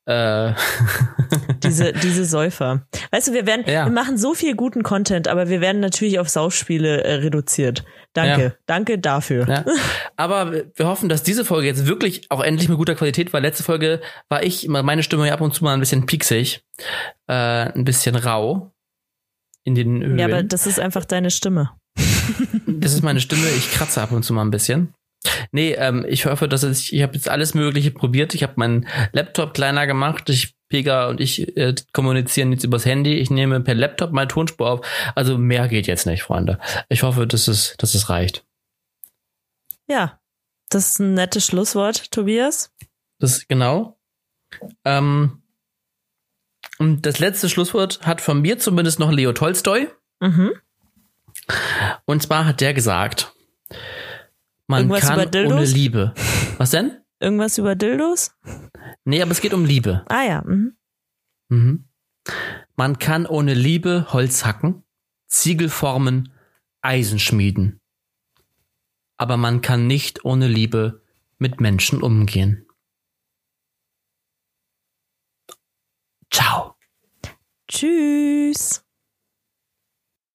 Äh. diese, diese Säufer. Weißt du, wir werden, ja. wir machen so viel guten Content, aber wir werden natürlich auf Saufspiele äh, reduziert. Danke, ja. danke dafür. Ja. Aber wir hoffen, dass diese Folge jetzt wirklich auch endlich mit guter Qualität war. Letzte Folge war ich, meine Stimme ja ab und zu mal ein bisschen pieksig, äh, ein bisschen rau in den Höhen. Ja, aber das ist einfach deine Stimme. das ist meine Stimme. Ich kratze ab und zu mal ein bisschen. Nee, ähm, ich hoffe, dass ich, ich habe jetzt alles Mögliche probiert. Ich habe meinen Laptop kleiner gemacht. Ich, Pega und ich äh, kommunizieren jetzt übers Handy. Ich nehme per Laptop meine Tonspur auf. Also mehr geht jetzt nicht, Freunde. Ich hoffe, dass es, dass es reicht. Ja, das ist ein nettes Schlusswort, Tobias. Das genau. Ähm, und das letzte Schlusswort hat von mir zumindest noch Leo Tolstoi. Mhm. Und zwar hat der gesagt, man Irgendwas kann ohne Liebe. Was denn? Irgendwas über Dildos? Nee, aber es geht um Liebe. Ah ja. Mhm. Mhm. Man kann ohne Liebe Holz hacken, Ziegel formen, Eisen schmieden. Aber man kann nicht ohne Liebe mit Menschen umgehen. Ciao. Tschüss.